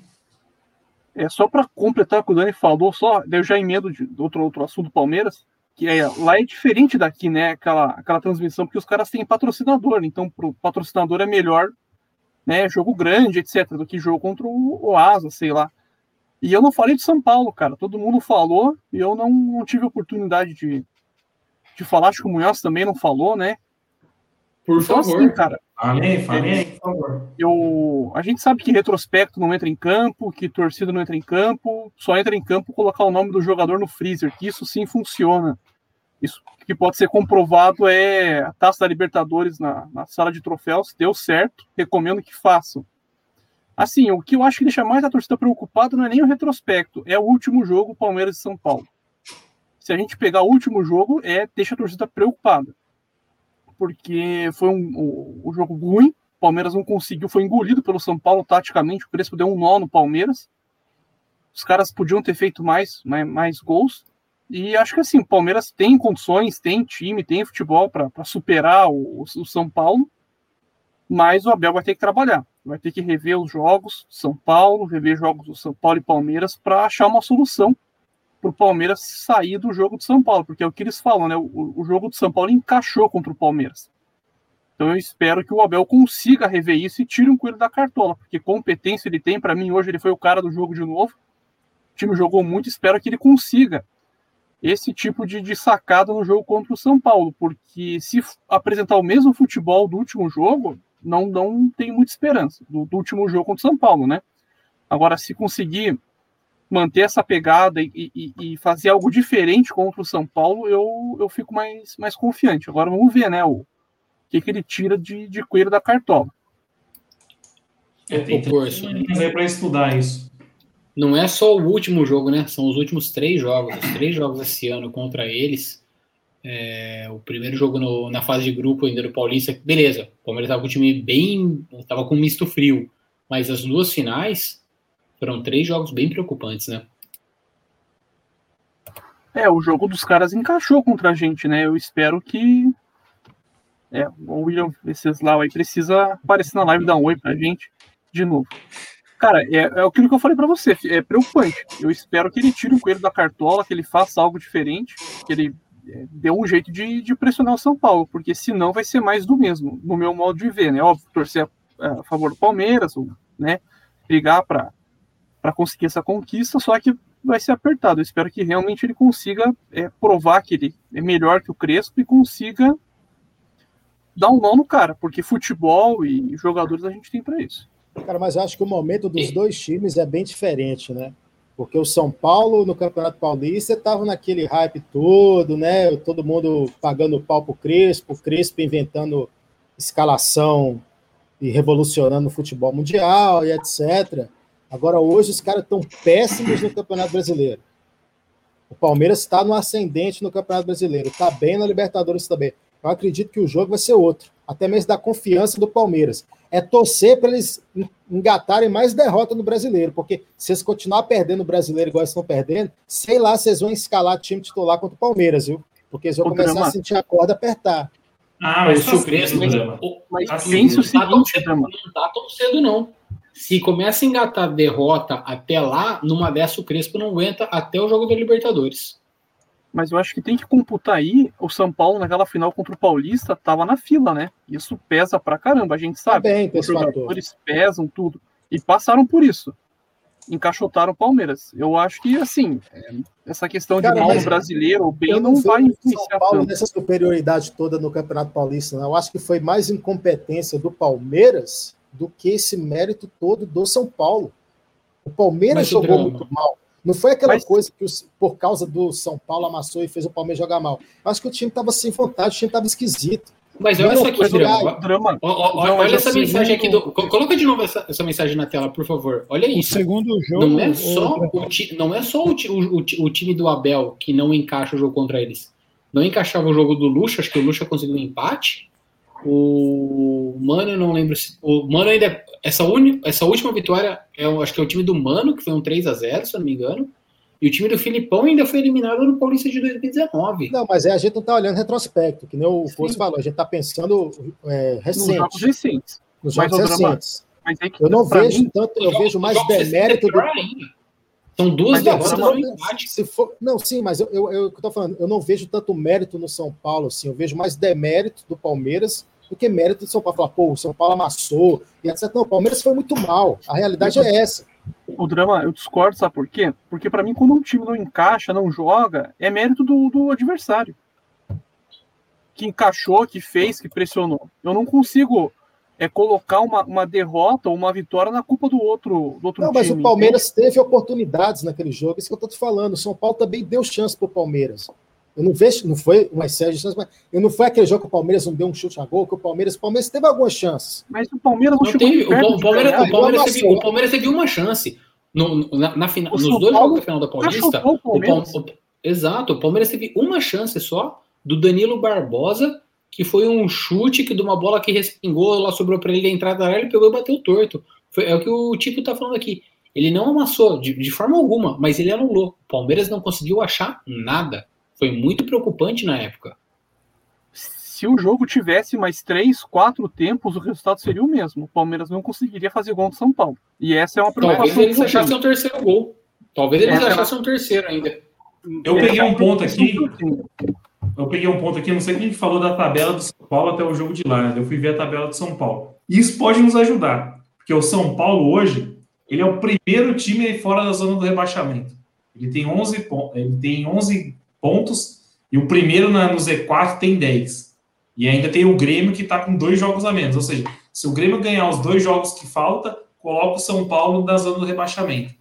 É, só para completar o que o Dani falou, só, eu já emendo de outro, outro assunto Palmeiras, que é, lá é diferente daqui, né? Aquela, aquela transmissão, porque os caras têm patrocinador, então para o patrocinador é melhor, né? Jogo grande, etc., do que jogo contra o, o Asa, sei lá. E eu não falei de São Paulo, cara. Todo mundo falou e eu não, não tive oportunidade de, de falar. Acho que o Munhoz também não falou, né? Por Então, favor. assim, cara, Falei, falei, por favor. eu, a gente sabe que retrospecto não entra em campo, que torcida não entra em campo, só entra em campo colocar o nome do jogador no freezer, que isso sim funciona. Isso que pode ser comprovado é a taça da Libertadores na, na sala de troféus, deu certo, recomendo que façam. Assim, o que eu acho que deixa mais a torcida preocupada não é nem o retrospecto, é o último jogo, Palmeiras e São Paulo. Se a gente pegar o último jogo, é deixa a torcida preocupada. Porque foi um, um, um jogo ruim, o Palmeiras não conseguiu, foi engolido pelo São Paulo taticamente, o Crespo deu um nó no Palmeiras. Os caras podiam ter feito mais, mais, mais gols. E acho que assim, o Palmeiras tem condições, tem time, tem futebol para superar o, o São Paulo, mas o Abel vai ter que trabalhar. Vai ter que rever os jogos São Paulo, rever jogos do São Paulo e Palmeiras para achar uma solução para o Palmeiras sair do jogo de São Paulo, porque é o que eles falam, né? O, o jogo de São Paulo encaixou contra o Palmeiras. Então eu espero que o Abel consiga rever isso e tire um coelho da cartola, porque competência ele tem. Para mim, hoje ele foi o cara do jogo de novo. O time jogou muito, espero que ele consiga esse tipo de, de sacada no jogo contra o São Paulo, porque se apresentar o mesmo futebol do último jogo, não, não tem muita esperança do, do último jogo contra o São Paulo, né? Agora, se conseguir manter essa pegada e, e, e, fazer algo diferente contra o São Paulo, eu, eu fico mais, mais confiante. Agora vamos ver, né, o que, que ele tira de, de coelho da cartola. É, tem para estudar isso. Não é só o último jogo, né? São os últimos três jogos. Os três jogos esse ano contra eles. É, o primeiro jogo no, na fase de grupo ainda do Paulista, beleza. O Palmeiras estava com o time bem. estava com um misto frio. Mas as duas finais foram três jogos bem preocupantes, né? É, o jogo dos caras encaixou contra a gente, né? Eu espero que. É, o William Venceslau aí precisa aparecer na live dar um oi pra gente de novo. Cara, é, é aquilo que eu falei para você, é preocupante. Eu espero que ele tire o coelho da cartola, que ele faça algo diferente, que ele é, dê um jeito de, de, pressionar o São Paulo, porque senão vai ser mais do mesmo, no meu modo de ver, né? Óbvio, torcer a, a favor do Palmeiras, né? Brigar para conseguir essa conquista, só que vai ser apertado. Eu espero que realmente ele consiga é, provar que ele é melhor que o Crespo e consiga dar um nó no cara, porque futebol e jogadores a gente tem para isso. Cara, mas eu acho que o momento dos dois times é bem diferente, né? Porque o São Paulo, no Campeonato Paulista, estava naquele hype todo, né? Todo mundo pagando pau pro Crespo, o Crespo inventando escalação e revolucionando o futebol mundial e etc. Agora, hoje, os caras estão péssimos no Campeonato Brasileiro. O Palmeiras está no ascendente no Campeonato Brasileiro, está bem na Libertadores também. Eu acredito que o jogo vai ser outro, até mesmo da confiança do Palmeiras. É torcer para eles engatarem mais derrota no brasileiro, porque se eles continuar perdendo o brasileiro igual eles estão perdendo, sei lá se eles vão escalar time titular contra o Palmeiras, viu? Porque eles vão começar Drama. a sentir a corda apertar. Ah, mas o tá Crespo cedo, Drama. Mas Assim, pense o tá seguinte, não tá tão cedo, não. Se começa a engatar derrota até lá, numa dessa o Crespo não aguenta até o jogo da Libertadores. Mas eu acho que tem que computar aí, o São Paulo naquela final contra o Paulista tava na fila, né? Isso pesa pra caramba, a gente sabe. Também tem Os jogadores pesam tudo. E passaram por isso. Encaixotaram o Palmeiras. Eu acho que, assim, essa questão de Cara, mal mas no brasileiro ou bem não, não vai o São influenciar Paulo tanto. nessa superioridade toda no Campeonato Paulista, não. Eu acho que foi mais incompetência do Palmeiras do que esse mérito todo do São Paulo. O Palmeiras Mas o jogou drama- muito mal. Não foi aquela Mas- coisa que, por causa do São Paulo, amassou e fez o Palmeiras jogar mal. Acho que o time estava sem vontade, o time estava esquisito. Mas Não, olha isso aqui, Drama. o Drama. Ó, Não, mas olha essa mensagem aqui. Do... co- Coloca de novo essa, essa mensagem na tela, por favor. Olha O isso. segundo jogo. Não é o- só o, ti- não é só o, ti- o- o ti- o time do Abel que não encaixa o jogo contra eles. Não encaixava o jogo do Lucha, acho que o Lucha conseguiu um empate. O Mano, eu não lembro se. O Mano ainda. Essa, uni, essa última vitória, é, acho que é o time do Mano, que foi um 3 a 0 se eu não me engano. E o time do Filipão ainda foi eliminado no Paulista de 2019. Não, mas é, a gente não está olhando retrospecto, que nem o. Fosse falou. A gente está pensando é, Nos recente, jogos recentes. nos Mas jogos drama- recentes. Mas é que, Eu não vejo mim, tanto, eu jogos- vejo mais é demérito do. São duas Mas não, derrotas empate. se for- não, sim, mas eu, eu, eu, eu tô falando, eu não vejo tanto mérito no São Paulo, assim, eu vejo mais demérito do Palmeiras do que mérito do São Paulo. Falar, pô, o São Paulo amassou, e etc. Não, o Palmeiras foi muito mal. A realidade é essa. O drama, eu discordo, sabe por quê? Porque pra mim, quando um time não encaixa, não joga, é mérito do, do adversário. Que encaixou, que fez, que pressionou. Eu não consigo é, colocar uma, uma derrota ou uma vitória na culpa do outro, do outro Não, mas time. o Palmeiras teve oportunidades naquele jogo, isso que eu tô te falando. O São Paulo também deu chance pro Palmeiras. Eu não vejo, não foi uma série de chances, mas eu não foi aquele jogo que o Palmeiras não deu um chute a gol, que o Palmeiras, o Palmeiras teve algumas chances. Mas o Palmeiras não, Não chegou teve, o, o Palmeiras, ganhar. o, Palmeiras teve, amassou. o Palmeiras teve uma chance. No, na, na final, nos dois Paulo jogos da final da Paulista, o o Palmeiras. Pal- o- exato, o Palmeiras teve uma chance só do Danilo Barbosa, que foi um chute que de uma bola que respingou, lá sobrou para ele da entrada da área, ele pegou e bateu torto. Foi, é o que o Tico tá falando aqui. Ele não amassou de, de forma alguma, mas ele anulou. O Palmeiras não conseguiu achar nada. Foi muito preocupante na época. Se o jogo tivesse mais três, quatro tempos, o resultado seria o mesmo. O Palmeiras não conseguiria fazer gol do São Paulo. E essa é uma Talvez preocupação. eles que eu achassem um terceiro gol. Talvez eles Essa é achassem um terceiro ainda. Eu peguei é um ponto aqui. eu peguei um ponto aqui, não sei quem falou da tabela do São Paulo até o jogo de lá, né? Eu fui ver a tabela do São Paulo. Isso pode nos ajudar, porque o São Paulo hoje, ele é o primeiro time fora da zona do rebaixamento. Ele tem 11, pon- ele tem 11 pontos e o primeiro na- no Z4 tem 10. E ainda tem o Grêmio que está com dois jogos a menos. Ou seja, se o Grêmio ganhar os dois jogos que falta, coloca o São Paulo na zona do rebaixamento.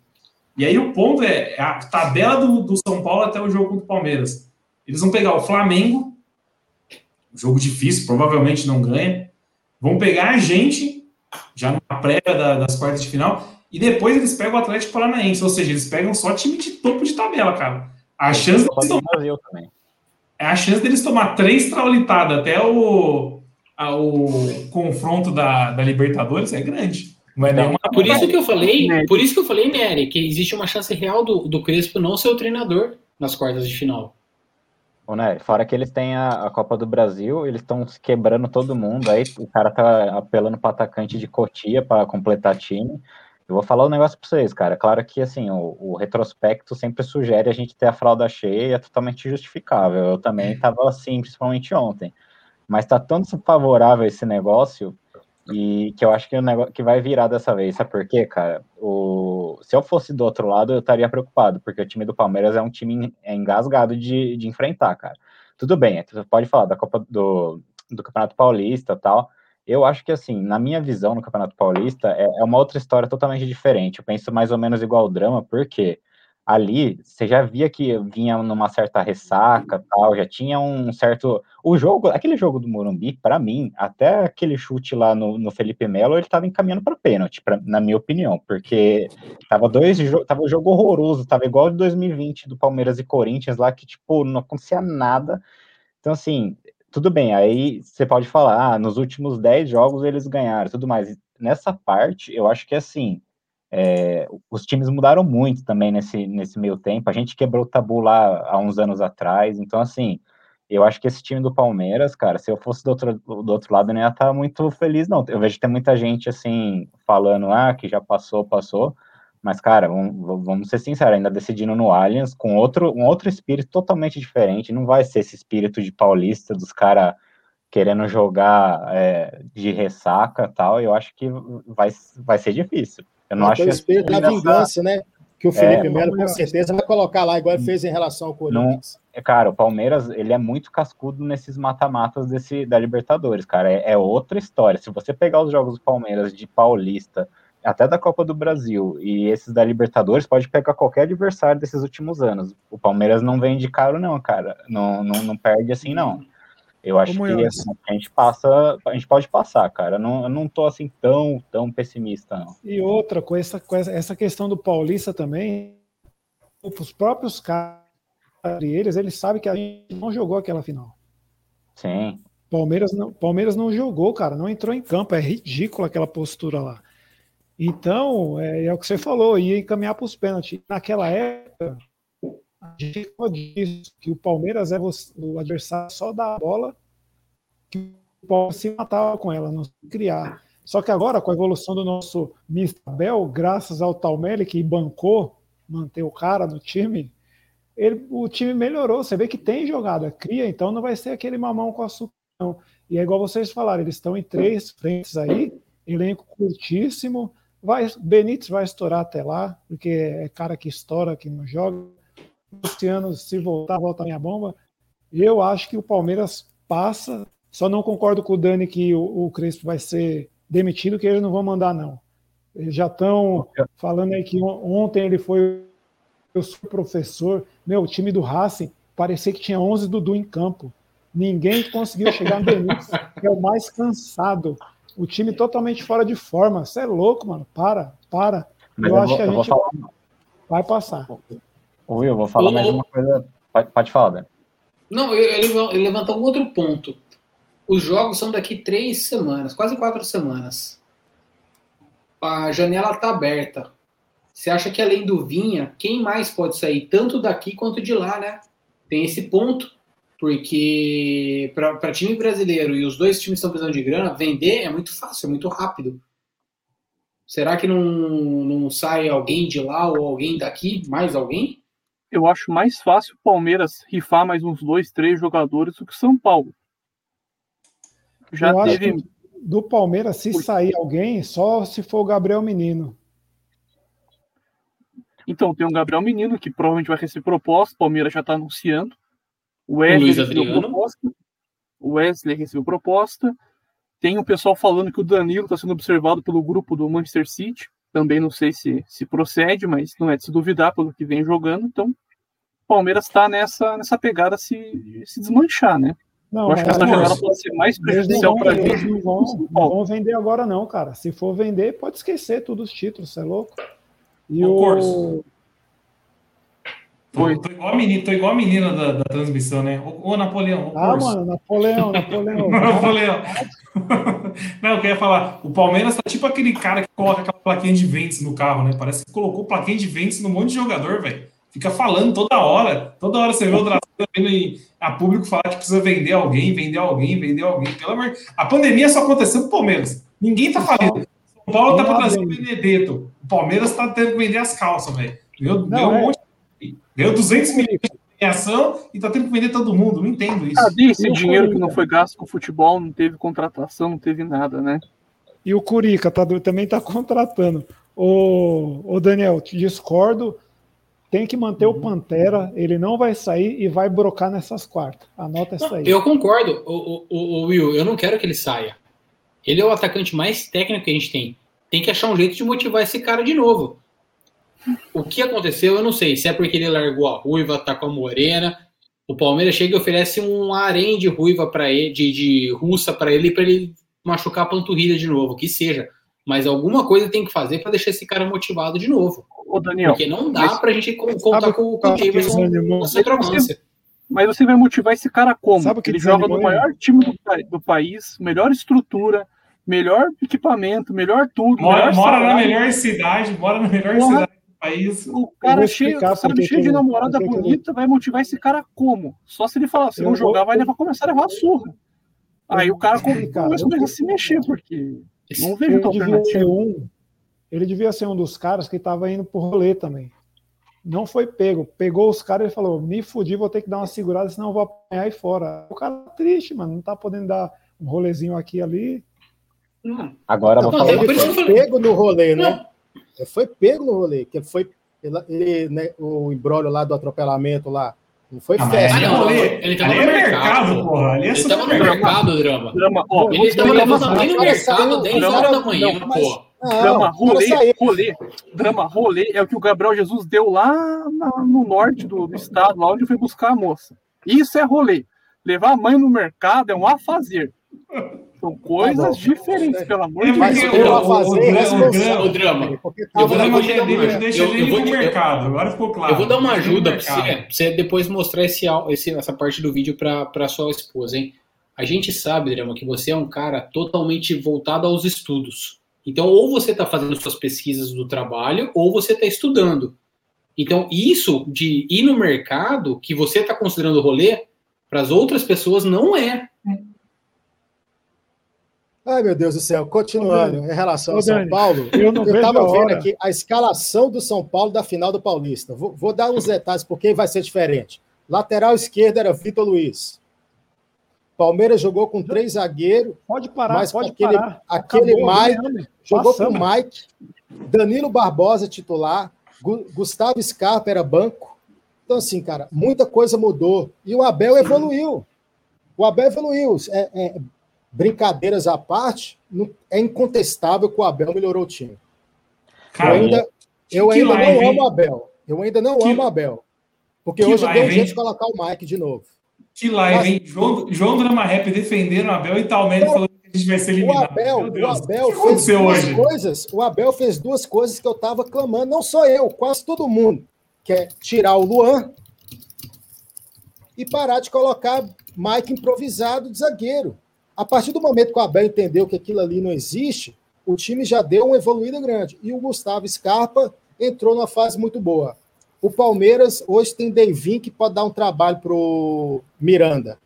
E aí o ponto é é a tabela do, do São Paulo até o jogo contra o Palmeiras. Eles vão pegar o Flamengo, jogo difícil, provavelmente não ganha. Vão pegar a gente, já numa prévia da- das quartas de final, e depois eles pegam o Atlético Paranaense. Ou seja, eles pegam só time de topo de tabela, cara. A chance tomar, também. a chance deles tomar três traulitadas até o, a- o confronto da, da Libertadores é grande. É nenhuma. Por isso que eu falei, Nery. por isso que eu falei, Nery, que existe uma chance real do, do Crespo não ser o treinador nas quartas de final. Ô, né, fora que eles têm a, a Copa do Brasil, eles estão se quebrando todo mundo. Aí o cara tá apelando para atacante de Cotia para completar time. Eu vou falar um negócio para vocês, cara. Claro que assim, o, o retrospecto sempre sugere a gente ter a fralda cheia, é totalmente justificável. Eu também estava assim, principalmente ontem. Mas tá tão desfavorável esse negócio e que eu acho que o negócio que vai virar dessa vez. Sabe por quê, cara? O, se eu fosse do outro lado, eu estaria preocupado, porque o time do Palmeiras é um time engasgado de, de enfrentar, cara. Tudo bem, você pode falar da Copa do, do Campeonato Paulista e tal. Eu acho que, assim, na minha visão no Campeonato Paulista, é, é uma outra história totalmente diferente. Eu penso mais ou menos igual o drama, porque ali você já via que vinha numa certa ressaca tal, já tinha um certo. O jogo, aquele jogo do Morumbi, para mim, até aquele chute lá no, no Felipe Melo, ele tava encaminhando para pênalti, pra, na minha opinião, porque tava dois tava um jogo horroroso, tava igual de 2020 do Palmeiras e Corinthians lá, que, tipo, não acontecia nada. Então, assim, tudo bem, aí você pode falar, ah, nos últimos 10 jogos eles ganharam, tudo mais. Nessa parte, eu acho que assim. É, os times mudaram muito também nesse, nesse meio tempo. A gente quebrou o tabu lá há uns anos atrás. Então, assim, eu acho que esse time do Palmeiras, cara, se eu fosse do outro, do outro lado, eu não ia estar muito feliz, não. Eu vejo que tem muita gente, assim, falando, ah, que já passou, passou. Mas, cara, vamos, vamos ser sinceros, ainda decidindo no Allianz, com outro, um outro espírito totalmente diferente. Não vai ser esse espírito de paulista, dos caras querendo jogar é, de ressaca tal. Eu acho que vai, vai ser difícil. Eu não É acho o espírito da essa- vingança, né? Que o Felipe É, Melo com certeza vai colocar lá, igual ele fez em relação ao Corinthians. É, Cara, o Palmeiras, ele é muito cascudo nesses mata-matas desse da Libertadores, cara. É, é outra história. Se você pegar os jogos do Palmeiras de Paulista, até da Copa do Brasil e esses da Libertadores, pode pegar qualquer adversário desses últimos anos. O Palmeiras não vem de caro, não, cara. Não, não, não perde assim, não. Eu acho que Munhoz. assim, a gente passa, a gente pode passar, cara. Não, eu não tô assim tão, tão pessimista, não. E outra, com essa, com essa- essa questão do Paulista também, os próprios caras, eles, eles sabem que a gente não jogou aquela final. Sim. Palmeiras não, Palmeiras não jogou, cara, não entrou em campo. É ridículo aquela postura lá. Então, é, é o que você falou, ia encaminhar para os pênaltis. Naquela época, a gente falou disso, que o Palmeiras é o adversário só dá a bola, que o Palmeiras se matava com ela, não se criar. Só que agora, com a evolução do nosso Mr. Bel, graças ao Talmelli que bancou manter o cara no time, ele, o time melhorou. Você vê que tem jogada, cria, então não vai ser aquele mamão com açúcar, não. E é igual vocês falaram, eles estão em três frentes aí, elenco curtíssimo. Vai, Benítez vai estourar até lá, porque é cara que estoura, que não joga. Luciano, se voltar, volta a minha bomba. Eu acho que o Palmeiras passa. Só não concordo com o Dani que o, o Crespo vai ser demitido, que eles não vão mandar, não. Eles já estão falando aí que ontem ele foi. Eu sou professor. Meu, o time do Racing parecia que tinha 11 Dudu em campo. Ninguém conseguiu chegar no Benítez, que é o mais cansado. O time totalmente fora de forma. Você é louco, mano. Para, para. Mas eu, eu acho vou- que a gente falar- vai passar. Oi, eu vou falar Ô, mais ô. uma coisa. Pode, pode falar, Dan. Não, ele, ele levanta um outro ponto. Os jogos são daqui três semanas, quase quatro semanas. A janela está aberta. Você acha que além do Vinha, quem mais pode sair, tanto daqui quanto de lá, né? Tem esse ponto, porque para time brasileiro e os dois times estão precisando de grana, vender é muito fácil, é muito rápido. Será que não, não sai alguém de lá ou alguém daqui? Mais alguém? Eu acho mais fácil o Palmeiras rifar mais uns dois, três jogadores do que o São Paulo. Já eu acho teve. que do Palmeiras, se sair alguém, só se for o Gabriel Menino. Então, tem o Gabriel Menino, que provavelmente vai receber proposta, o Palmeiras já está anunciando. O Wesley recebeu proposta. O Wesley recebeu proposta. Tem o pessoal falando que o Danilo está sendo observado pelo grupo do Manchester City. Também não sei se, se procede, mas não é de se duvidar pelo que vem jogando. Então, o Palmeiras está nessa, nessa pegada se, se desmanchar, né? Não, Eu acho que essa pô, janela pode ser mais prejudicial para eles não vão, não vão vender agora, não, cara. Se for vender, pode esquecer todos os títulos, você é louco. E o. Tô, tô igual a menina, tô igual a menina da, da transmissão, né? Ô, Napoleão, Ah, mano, Napoleão, Napoleão. Napoleão. Não, eu queria falar, o Palmeiras tá tipo aquele cara que coloca aquela plaquinha de ventos no carro, né? Parece que colocou plaquinha de ventos num monte de jogador, velho. Fica falando toda hora. Toda hora você vê o vindo em- a público falar que precisa vender alguém, vender alguém, vender alguém. Pelo amor A pandemia só aconteceu pro Palmeiras. Ninguém tá falando. São Paulo tá pra trazer o. Benedetto. O Palmeiras tá tendo que vender as calças, velho. Deu, Não, um é. monte. Deu 200 milhões em ação e tá tendo que vender todo mundo. Não entendo isso. Cadê esse E o dinheiro que não foi gasto com futebol? Não teve contratação, não teve nada, né? E o Curica tá, também tá contratando. Ô, ô Daniel, te discordo. Tem que manter Uhum. o Pantera, ele não vai sair e vai brocar nessas quartas. Anota essa aí. Eu concordo, o, o, o- o Will. Eu não quero que ele saia. Ele é o atacante mais técnico que a gente tem. Tem que achar um jeito de motivar esse cara de novo. O que aconteceu, eu não sei. Se é porque ele largou a ruiva, tá com a morena. O Palmeiras chega e oferece um harém de ruiva para ele, de, de russa para ele, para ele machucar a panturrilha de novo, que seja. Mas alguma coisa tem que fazer para deixar esse cara motivado de novo. Ô, Daniel, Porque não dá mas- pra gente con- contar com, o com o Davidson na centroavância. mas você vai motivar esse cara como? Sabe que ele joga no maior time do, do país, melhor estrutura, melhor equipamento, melhor tudo. Mora, melhor mora na melhor cidade, mora na melhor Porra. cidade país. O cara cheio, cara cheio de eu- namorada bonita vai motivar esse cara como? Só se ele falar, se Eu não jogar, vou- vai levar, começar a levar a surra. Aí o cara começa a se mexer, porque não vejo Ele devia, um, ele devia ser um dos caras que estava indo pro rolê também. Não foi pego. Pegou os caras e falou: me fudi, vou ter que dar uma segurada, senão eu vou apanhar aí fora. O cara tá triste, mano. Não tá podendo dar um rolezinho aqui e ali. Não, Agora eu vou Não, falar falei. Pego no rolê, né? Ele foi pego no rolê, que ele foi. Ele, ele, né, o embrólio lá do atropelamento lá. Não foi Ah, festa. Ah, não, ali, ele tava ali no é mercado, mercado. porra. Ali é Ele tava no mercado, Drama. Drama, ó, Ele estava drama, levando alguém no mercado saiu- 10 drama- horas da manhã, não, mas- pô. Não, drama, rolê, rolê, drama, rolê é o que o Gabriel Jesus deu lá na- no norte do, do estado, lá onde foi buscar a moça. Isso é rolê. Levar a mãe no mercado é um afazer. São coisas Tá diferentes, pelo amor de Mas Deus. eu o- vou fazer o- o- responsável. O Drama, Eu vou- drama é dar dele uma- deixa eu- eu vou- eu- mercado. Agora ficou claro. eu vou dar uma ajuda mercado. você, pra você depois mostrar esse, esse- essa parte do vídeo pra, pra sua esposa, hein? A gente sabe, Drama, que você é um cara totalmente voltado aos estudos. Então, ou você está fazendo suas pesquisas do trabalho, ou você está estudando. Então, isso de ir no mercado, que você está considerando rolê, para as outras pessoas não é. Ai, meu Deus do céu. Continuando, em relação ao São Paulo, eu estava vendo aqui a escalação do São Paulo da final do Paulista. Vou, vou dar uns detalhes porque vai ser diferente. Lateral esquerdo era Vitor Luiz. Palmeiras jogou com três zagueiros, Pode parar, mas pode aquele, parar. aquele Acabou, Mike, ganhamos. jogou Passamos. com o Mike, Danilo Barbosa titular, Gu- Gustavo Scarpa era banco. Então, assim, cara, muita coisa mudou. E o Abel evoluiu. O Abel evoluiu. É, é, brincadeiras à parte, é incontestável que o Abel melhorou o time. Cara, eu ainda, eu ainda live, não hein? amo o Abel. Eu ainda não Que- amo o Abel. Porque que hoje eu dei um live, jeito de colocar o Mike de novo. Que live, hein? João, João Drama Rap defendendo o Abel e Talmelli Cara, falando que a gente vai ser O eliminado. Abel, o Abel o que fez duas hoje? coisas. O Abel fez duas coisas que eu estava clamando, não só eu, quase todo mundo, que é tirar o Luan e parar de colocar Mike improvisado de zagueiro. A partir do momento que o Abel entendeu que aquilo ali não existe, o time já deu uma evoluída grande. E o Gustavo Scarpa entrou numa fase muito boa. O Palmeiras hoje tem Devin que pode dar um trabalho pro Miranda.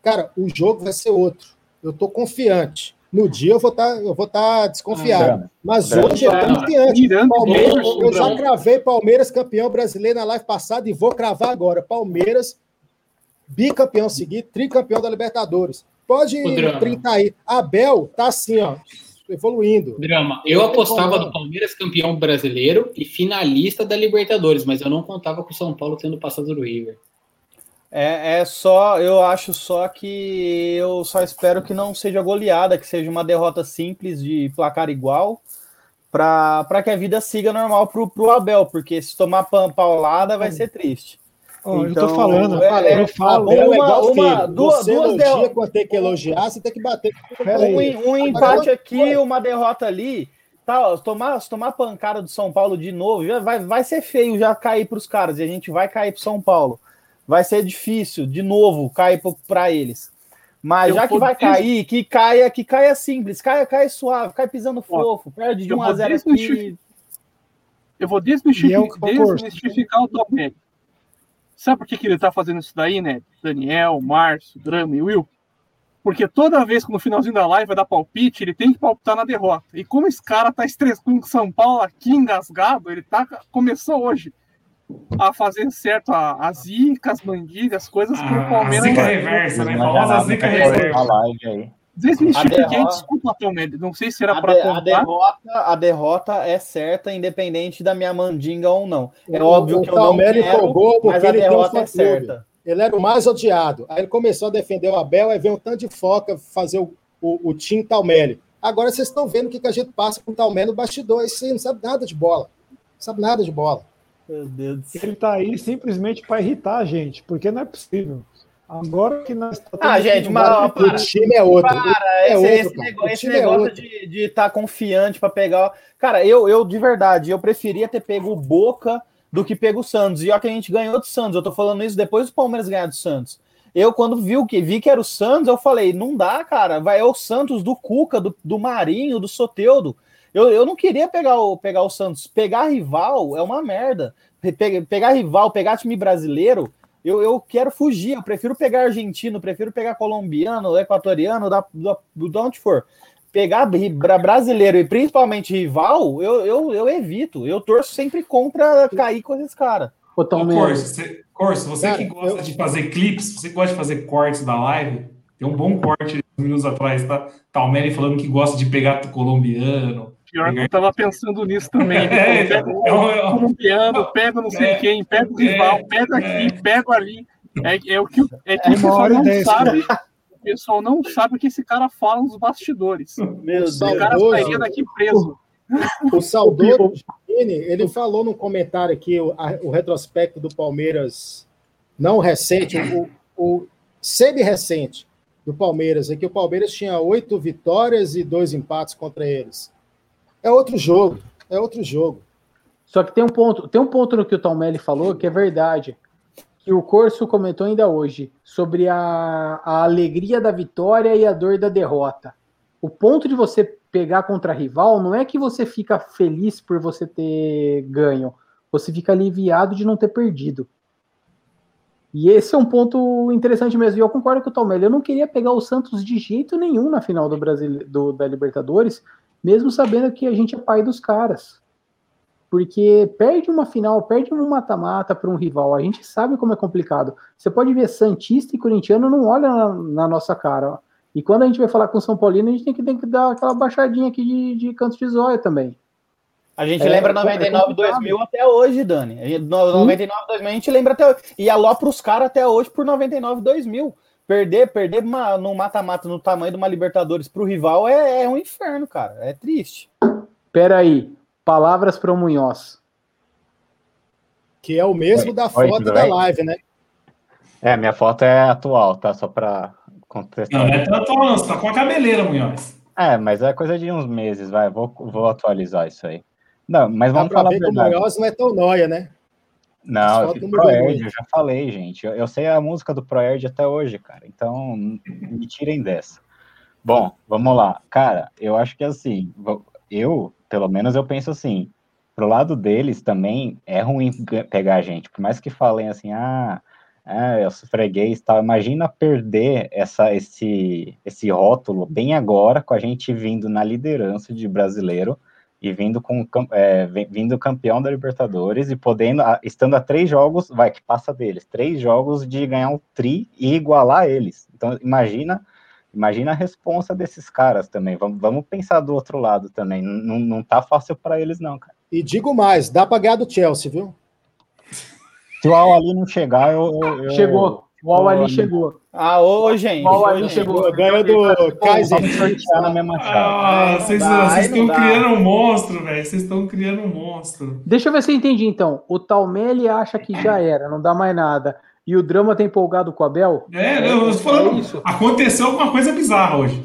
Cara, o jogo vai ser outro. Eu tô confiante. No dia eu vou estar eu vou tá desconfiado. Drama. Mas Drama. hoje eu tô confiante. Miranda, Palmeiras, eu já cravei Palmeiras campeão brasileiro na live passada e vou cravar agora. Palmeiras bicampeão seguido, tricampeão da Libertadores. Pode printar aí. Abel tá assim, ó, evoluindo. Drama. Eu apostava no Palmeiras campeão brasileiro e finalista da Libertadores, mas eu não contava com o São Paulo tendo passado do River. É, é só, eu acho só que eu só espero que não seja goleada, que seja uma derrota simples de placar igual, para que a vida siga normal pro, pro Abel, porque se tomar paulada vai ser triste. Eu Então, tô falando, é, eu falo. Abel é uma- igual uma- duas- você duas elogia derro- quando tem que elogiar, você tem que bater. Um, um empate aqui, uma derrota ali. Tá, ó, tomar, se tomar pancada do São Paulo de novo, já vai, vai ser feio já cair para os caras. E a gente vai cair para São Paulo. Vai ser difícil, de novo, cair para eles. Mas Eu já que vai des- cair, que caia, que caia simples, caia, caia suave, caia pisando Ó, fofo, perde de eu 1 a vou 0 desmistificar- aqui. Eu vou é o desmistificar, desmistificar o Tom Sabe por que, que ele tá fazendo isso daí, né? Daniel, Márcio, Drama e Will? Porque toda vez que no finalzinho da live vai dar palpite, ele tem que palpitar na derrota. E como esse cara tá estressado com o São Paulo aqui engasgado, ele tá, começou hoje a fazer certo a- as zicas, manguilhas, coisas que o Ah, a Palmeiras. zica reversa, né? A famosa zica A reversa. A derrota- desculpa, Tom Não sei se era A, pra de- a contar. derrota, a derrota é certa, independente da minha mandinga ou não. É O- óbvio o que eu não quero, empolgou porque mas a derrota é certa. Ele era o mais odiado. Aí ele começou a defender o Abel, aí veio um tanto de foca fazer o, o, o time Talmelli. Agora vocês estão vendo o que, que a gente passa com o Talmelli no bastidor. Esse não sabe nada de bola. Não sabe nada de bola. Meu Deus do céu. Ele tá aí simplesmente para irritar a gente, porque não é possível. Agora que nós tá Ah, gente, mas- O time é outro. Cara, É esse, outro, esse negócio, esse é negócio outro. de estar confiante para pegar. Cara, eu, eu de verdade, eu preferia ter pego o Boca do que pego o Santos. E ó, que a gente ganhou do Santos. Eu tô falando isso depois do Palmeiras ganhar do Santos. Eu, quando vi, o que, vi que era o Santos, eu falei: não dá, cara. Vai é o Santos do Cuca, do, do Marinho, do Soteudo. Eu, eu não queria pegar o, pegar o Santos. Pegar rival é uma merda. Pe- pe- pegar rival, pegar time brasileiro, eu, eu quero fugir. Eu prefiro pegar argentino, prefiro pegar colombiano, equatoriano, da, da, de onde for. Pegar brasileiro e principalmente rival, eu, eu, eu evito. Eu torço sempre contra cair com esses caras. Corso, você, Corso, você Cara, que gosta eu- de fazer clipes, você gosta de fazer cortes da live, tem um bom corte uns minutos atrás, tá? Talmeri falando que gosta de pegar colombiano. Pior que eu tava pensando nisso também. É, Pega é um- é um- colombiano, pega não sei É, quem, pega o é, rival, pega aqui, pega ali. É, é o que, é que o pessoal não dez, sabe. O pessoal não sabe o que esse cara fala nos bastidores. Meu O cara Saudoso. sairia daqui preso. O saudoso Gini, ele falou no comentário aqui o, a- o retrospecto do Palmeiras, não recente, o, o semi-recente do Palmeiras, é que o Palmeiras tinha oito vitórias e dois empates contra eles. É outro jogo, é outro jogo. Só que tem um ponto, tem um ponto no que o Talmelli falou que é verdade. Que o Corso comentou ainda hoje sobre a, a alegria da vitória e a dor da derrota. O ponto de você pegar contra rival não é que você fica feliz por você ter ganho, você fica aliviado de não ter perdido. E esse é um ponto interessante mesmo. E eu concordo com o Tom Eu não queria pegar o Santos de jeito nenhum na final do Brasil do, da Libertadores, mesmo sabendo que a gente é pai dos caras. Porque perde uma final, perde um mata-mata para um rival. A gente sabe como é complicado. Você pode ver Santista e Corintiano não olha na, na nossa cara. Ó. E quando a gente vai falar com São Paulino, a gente tem que, tem que dar aquela baixadinha aqui de, de canto de zóia também. A gente é, lembra 99, é 2000 até hoje, Dani. 99, 2000 a gente lembra até hoje. E alô para os caras até hoje por 99, 2000. Perder, perder uma, no mata-mata no tamanho de uma Libertadores para o rival é, é, um inferno, cara. É triste. Pera aí. Palavras para o Munhoz. Que é o mesmo Oi. da foto Oi, da live, né? É, minha foto é atual, tá? Só para contestar. Não, é tanto não, você tá com a cabeleira, Munhoz. É, mas é coisa de uns meses, vai. Vou, vou atualizar isso aí. Não, mas vamos falar ver que o Munhoz não é tão noia, né? Não, eu Proerd, eu já falei, gente. Eu, eu, sei a música do Proerd até hoje, cara. Então, me tirem dessa. Bom, vamos lá. Cara, eu acho que assim, eu, pelo menos, eu penso assim, pro lado deles também é ruim pegar a gente. Por mais que falem assim, ah, é, eu sou freguês e tal. Imagina perder essa, esse, esse rótulo bem agora, com a gente vindo na liderança de brasileiro e vindo com é, vindo campeão da Libertadores e podendo, estando a três jogos, vai que passa deles, três jogos de ganhar um tri e igualar eles. Então imagina, imagina a responsa desses caras também. Vamos, vamos pensar do outro lado também. Não, não tá fácil para eles não, cara. E digo mais, dá para ganhar do Chelsea, viu? Se o Al ali não chegar, eu, eu chegou. O Al ali chegou. Ah, ô, gente. O Al ali chegou. Ganha do Kaiser. na mesma Ah, vocês estão criando um monstro, velho. Vocês estão criando um monstro. Deixa eu ver se eu entendi, então. O Talmelli acha que já era, não dá mais nada. E o drama tá empolgado com o Abel? É, eu tô falando. É isso. Aconteceu alguma coisa bizarra hoje.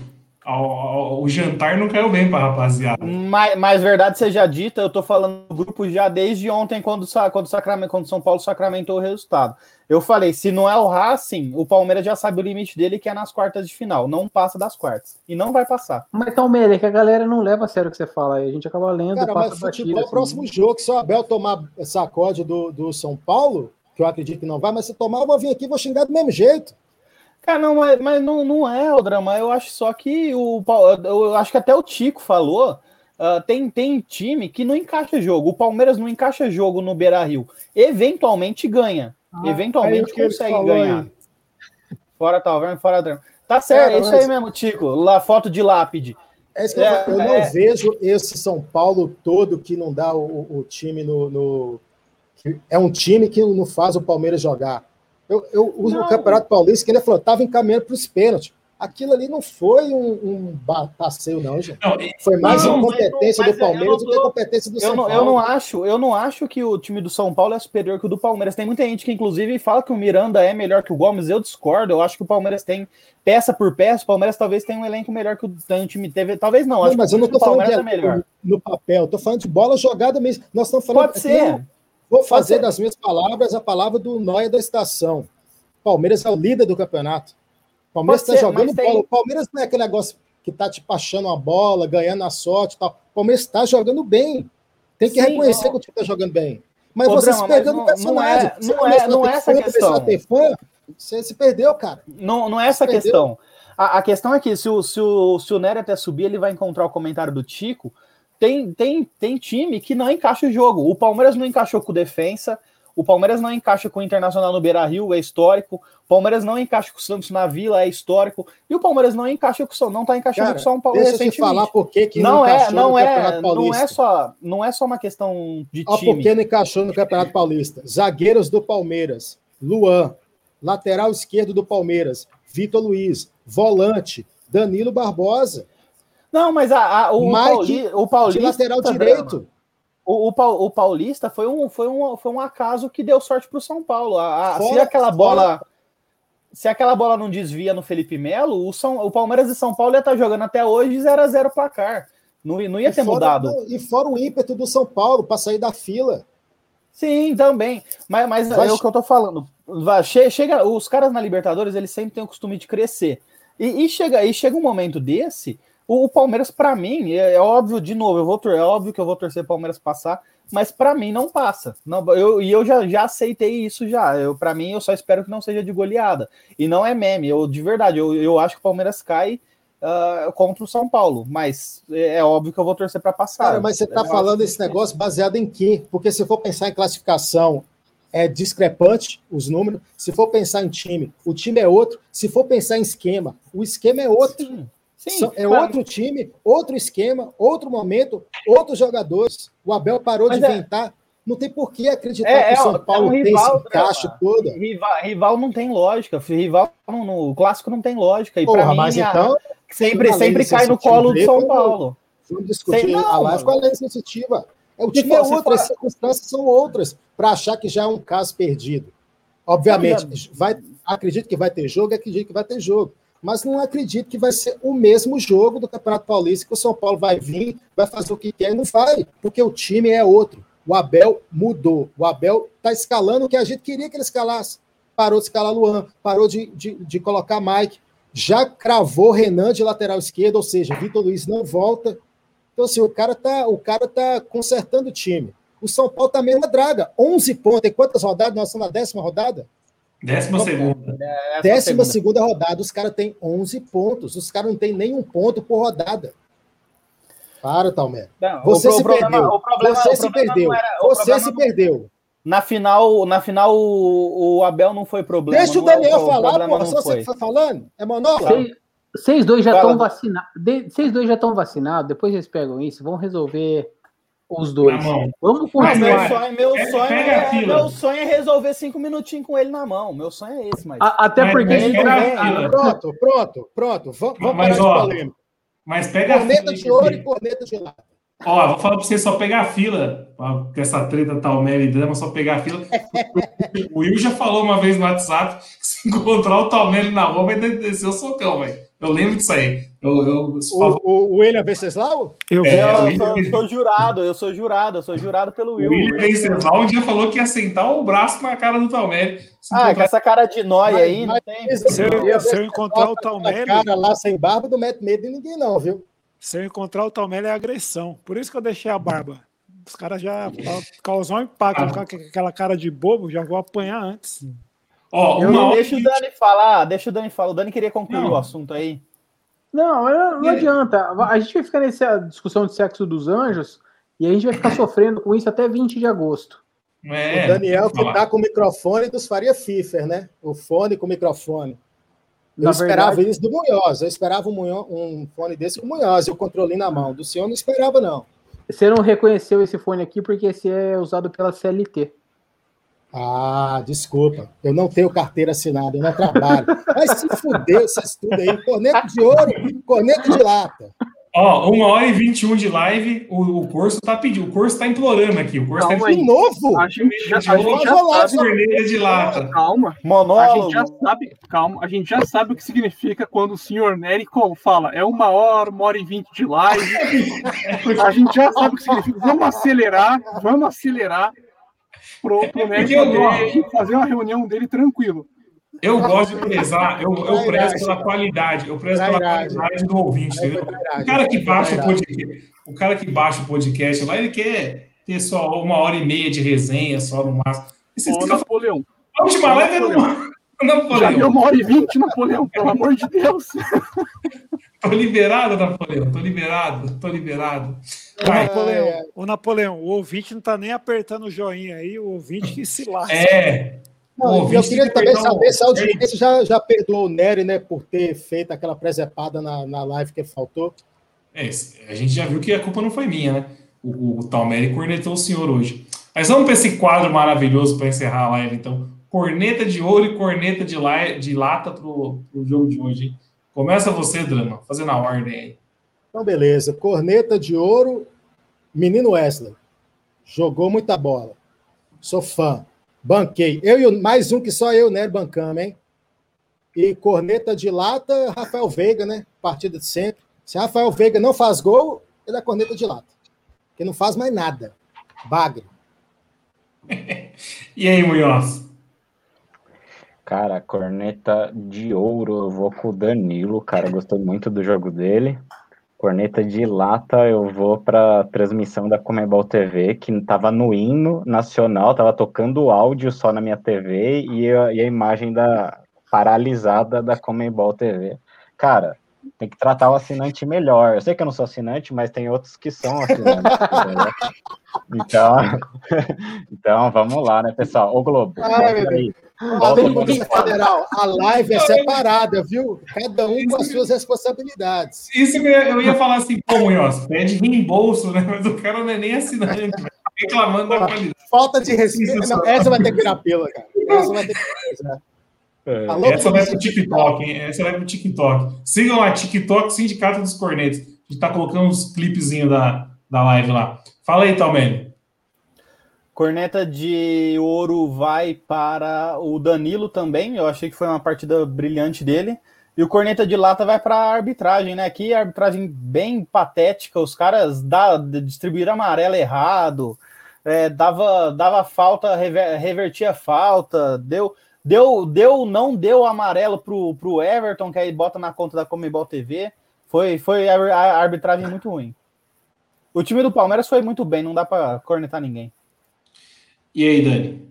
O, jantar não caiu bem para rapaziada. Mas, mas, verdade seja dita, eu tô falando do grupo já desde ontem, quando, quando, Sacramento, quando São Paulo sacramentou o resultado. Eu falei, se não é o Racing, o Palmeiras já sabe o limite dele, que é nas quartas de final. Não passa das quartas. E não vai passar. Mas, Palmeiras, é que a galera não leva a sério o que você fala aí. A gente acaba lendo. Cara, mas futebol é o próximo assim. jogo. Se o Abel tomar sacode do, do São Paulo, que eu acredito que não vai, mas se tomar, eu vou vir aqui e vou xingar do mesmo jeito. Cara, não, mas, mas não, não é o drama. Eu acho só que o. Eu acho que até o Tico falou. Uh, tem, tem time que não encaixa jogo. O Palmeiras não encaixa jogo no Beira Rio. Eventualmente ganha. Ah, Eventualmente consegue ganhar. Aí. Fora Talverne, fora drama. Tá certo, é, é isso mas... aí mesmo, Tico. Lá, foto de lápide. É isso que é, eu, eu não é... vejo esse São Paulo todo que não dá o, o time no, no. É um time que não faz o Palmeiras jogar. Eu, eu uso não. o Campeonato Paulista que ele falou, estava encaminhando para os pênaltis. Aquilo ali não foi um, um passeio, não, gente. Não, foi mais não, incompetência mas, mas do Palmeiras do que a competência do eu São não, Paulo. Eu não, acho, eu não acho que o time do São Paulo é superior que o do Palmeiras. Tem muita gente que, inclusive, fala que o Miranda é melhor que o Gomes. Eu discordo. Eu acho que o Palmeiras tem peça por peça. O Palmeiras talvez tenha um elenco melhor que o, tem um time teve. Talvez não. não mas eu não estou falando de é melhor. no papel. Estou falando de bola jogada mesmo. Nós estamos falando. Pode ser. Vou fazer das minhas palavras a palavra do Noia da estação. Palmeiras é o líder do campeonato. Palmeiras está jogando bola. Tem... O Palmeiras não é aquele negócio que tá te passando a bola, ganhando a sorte e tal. Palmeiras está jogando bem. Tem que Sim, reconhecer não. que o time está jogando bem. Mas Ô, você Brama, se perdeu no personagem. Não é, não é, não é essa fã, questão. Fã, você se perdeu, cara. Não, não é essa questão. A, a, questão é que se o, se, o, se o Nery até subir, ele vai encontrar o comentário do Tico. Tem, tem, tem time que não encaixa o jogo. O Palmeiras não encaixou com defensa. O Palmeiras não encaixa com o Internacional no Beira Rio, é histórico. O Palmeiras não encaixa com o Santos na Vila, é histórico. E o Palmeiras não encaixa com o São, não está encaixando Cara, com o São Paulo deixa recentemente. Falar por que não, não é, não é, não é só, não é só uma questão de Ó, time. Por que não encaixou no Campeonato Paulista? Zagueiros do Palmeiras, Luan, lateral esquerdo do Palmeiras, Vitor Luiz, volante, Danilo Barbosa. Não, mas a, a o, Mike, Pauli, o Paulista de lateral direito. O, o, o, Paulista foi um, foi, um, foi um acaso que deu sorte para o São Paulo. A, a, fora, se aquela bola. Fora. Se aquela bola não desvia no Felipe Melo, o, São, o Palmeiras e São Paulo ia estar tá jogando até hoje 0 a 0 placar. Não, não ia ter fora, mudado. E fora o ímpeto do São Paulo para sair da fila. Sim, também. Mas, mas é o que eu tô falando. Chega, os caras na Libertadores, eles sempre têm o costume de crescer. E, e, chega, e chega um momento desse O, o Palmeiras, para mim, é, é, óbvio, de novo, eu vou é óbvio que eu vou torcer o Palmeiras passar, mas para mim não passa. Não, eu, e eu já, já aceitei isso já. Eu, para mim, eu só espero que não seja de goleada. E não é meme, eu de verdade, eu, eu acho que o Palmeiras cai uh, contra o São Paulo, mas é, é óbvio que eu vou torcer para passar. Cara, mas você está falando esse negócio baseado em quê? Porque se for pensar em classificação, é discrepante os números. Se for pensar em time, o time é outro. Se for pensar em esquema, o esquema é outro. Sim. Sim, é outro time, outro esquema, outro momento, outros jogadores. O Abel parou Mas de é... inventar. Não tem por que acreditar é, que o São Paulo é um tem rival, esse encaixe todo. Rival, rival, não tem lógica. Rival não, no, o clássico não tem lógica. E para mim, mas então, sempre, sempre cai no colo do São Paulo. Vamos discutir não, a live com a lei sensitiva. É, o time é outro, as circunstâncias são outras, para achar que já é um caso perdido. Obviamente, vai, acredito que vai ter jogo, acredito que vai ter jogo mas não acredito que vai ser o mesmo jogo do Campeonato Paulista, que o São Paulo vai vir, vai fazer o que quer, não vai, porque o time é outro. O Abel mudou. O Abel está escalando o que a gente queria que ele escalasse. Parou de escalar Luan, parou de, de, de colocar Mike, já cravou Renan de lateral esquerdo, ou seja, Vitor Luiz não volta. Então, assim, o cara tá, o cara tá consertando o time. O São Paulo tá na draga. 11 pontos. Tem quantas rodadas? Nós estamos na décima rodada? Décima segunda. É, Décima segunda. rodada, os caras têm 11 pontos. Os caras não têm nenhum ponto por rodada. Para, Talmer. Você se problema, perdeu. Problema, você se perdeu. Era, você se não... perdeu. Na final, na final o, o, Abel não foi problema. Deixa o é Daniel o, falar, pô. Só você que tá falando. É monólogo. Vocês dois já estão vacinados. Vocês dois já estão vacinados. Depois eles pegam isso. Vão resolver os dois. Vamos continuar. Meu sonho, meu, sonho é, meu sonho é resolver cinco minutinhos com ele na mão. Meu sonho é esse, mas. A, até porque ele ah, Pronto, pronto, pronto. Vamos, vamos mas, ó, Mas pega corneta de ouro e corneta de lata. Ó, vou falar pra você só pegar a fila, com essa treta Talmer e Drama, só pegar a fila. o Will já falou uma vez no WhatsApp que se encontrar o Talmer na rua vai descer o socão, velho. Eu lembro disso aí. Eu, eu, o, o, o William Venceslau? Eu, é, eu, eu, sou, eu, sou, jurado, eu sou jurado, eu sou jurado pelo Will. O William Venceslau um dia falou que ia sentar o braço na cara do Talmelli. Ah, encontrar... com essa cara de nóia aí, não tem. Se eu, se eu encontrar o Talmelli... cara lá sem barba, não mete medo de ninguém não, viu? Se eu encontrar o Talmelli é agressão. Por isso que eu deixei a barba. Os caras já causam um impacto. Ah. Com aquela cara de bobo, já vou apanhar antes. Ó, eu não deixa o Dani falar, deixa o Dani falar. O Dani queria concluir não. o assunto aí. Não, não adianta. A gente vai ficar nessa discussão de sexo dos anjos e a gente vai ficar sofrendo com isso até 20 de agosto. É, o Daniel que tá com o microfone dos Faria Fifer, né? O fone com o microfone. Eu na esperava verdade... isso do Munhoz. Eu esperava um, um fone desse com o Munhoz, o controle na mão. Do senhor não esperava, não. Você não reconheceu esse fone aqui porque esse é usado pela CLT. Ah, desculpa, eu não tenho carteira assinada, eu não trabalho. Mas se fudeu essas tudo aí, corneto de ouro, corneto de lata. Ó, uma hora e 21 de live, o, o curso tá pedindo, o curso tá implorando aqui. O curso calma tá de novo? A gente já, a gente já sabe. de lata. Calma. Monólogo. A gente já sabe, calma, a gente já sabe o que significa quando o senhor Nery fala é uma hora, uma hora e vinte de live. a gente já sabe o que significa. Vamos acelerar, vamos acelerar pro, pro Nery poder fazer uma reunião dele tranquilo. Eu gosto de prezar, eu, eu prezo pela qualidade, eu prezo pela qualidade do ouvinte, entendeu? O cara que baixa o podcast, o cara que baixa o podcast lá, ele quer ter só uma hora e meia de resenha, só no máximo. Ô, Napoleão. A última live era uma. Napoleão. Já deu uma hora e vinte, Napoleão, pelo amor de Deus. Tô liberado, Napoleão, tô liberado, tô liberado. O Napoleão, o Napoleão, o ouvinte não tá nem apertando o joinha aí, o ouvinte que se lasca. É. Não, eu queria também saber se a audiência já, já perdoou o Nery, né, por ter feito aquela presepada na, na live que faltou. É, a gente já viu que a culpa não foi minha, né? O, o Talmere cornetou o senhor hoje. Mas vamos para esse quadro maravilhoso para encerrar a live, então. Corneta de ouro e corneta de, la, de lata para o jogo de hoje, hein? Começa você, Drama, fazendo a ordem aí. Então, beleza. Corneta de ouro, menino Wesley. Jogou muita bola. Sou fã. Banquei. Eu e mais um que só eu, né, bancamos, hein? E corneta de lata, Rafael Veiga, né? Partida de sempre. Se Rafael Veiga não faz gol, ele é corneta de lata. Porque não faz mais nada. Bagre. e aí, Munhoz? Cara, corneta de ouro, eu vou com o Danilo, cara. Gostei muito do jogo dele. Corneta de lata, eu vou para transmissão da Comebol TV, que tava no hino nacional, tava tocando o áudio só na minha TV e a, e a imagem da paralisada da Comebol TV. Cara, tem que tratar o assinante melhor. Eu sei que eu não sou assinante, mas tem outros que são assinantes. então, então, vamos lá, né, pessoal? Ô Globo, Ai, aí. Federal, a live é separada, viu? Cada um com as suas responsabilidades. Isso eu ia, eu ia falar assim, pô, Munhoz, pede reembolso, né? Mas o cara não é nem assinante, reclamando da qualidade. Falta de respeito. Não, essa vai ter que virar pila, cara. Essa vai ter que virar. É, essa vai pro TikTok, hein? Essa vai pro TikTok. Sigam lá, TikTok Sindicato dos Cornetos. A gente tá colocando uns clipezinhos da, da live lá. Fala aí, Talmene. Corneta de ouro vai para o Danilo também. Eu achei que foi uma partida brilhante dele. E o corneta de lata vai para a arbitragem, né? Aqui a arbitragem bem patética. Os caras dá, distribuíram amarelo errado, é, dava, dava falta, rever, revertia falta, deu Deu, deu, não deu amarelo pro, pro Everton, que aí bota na conta da Comebol TV. Foi, foi a, arbitragem muito ruim. O time do Palmeiras foi muito bem, não dá para cornetar ninguém. E aí, Dani?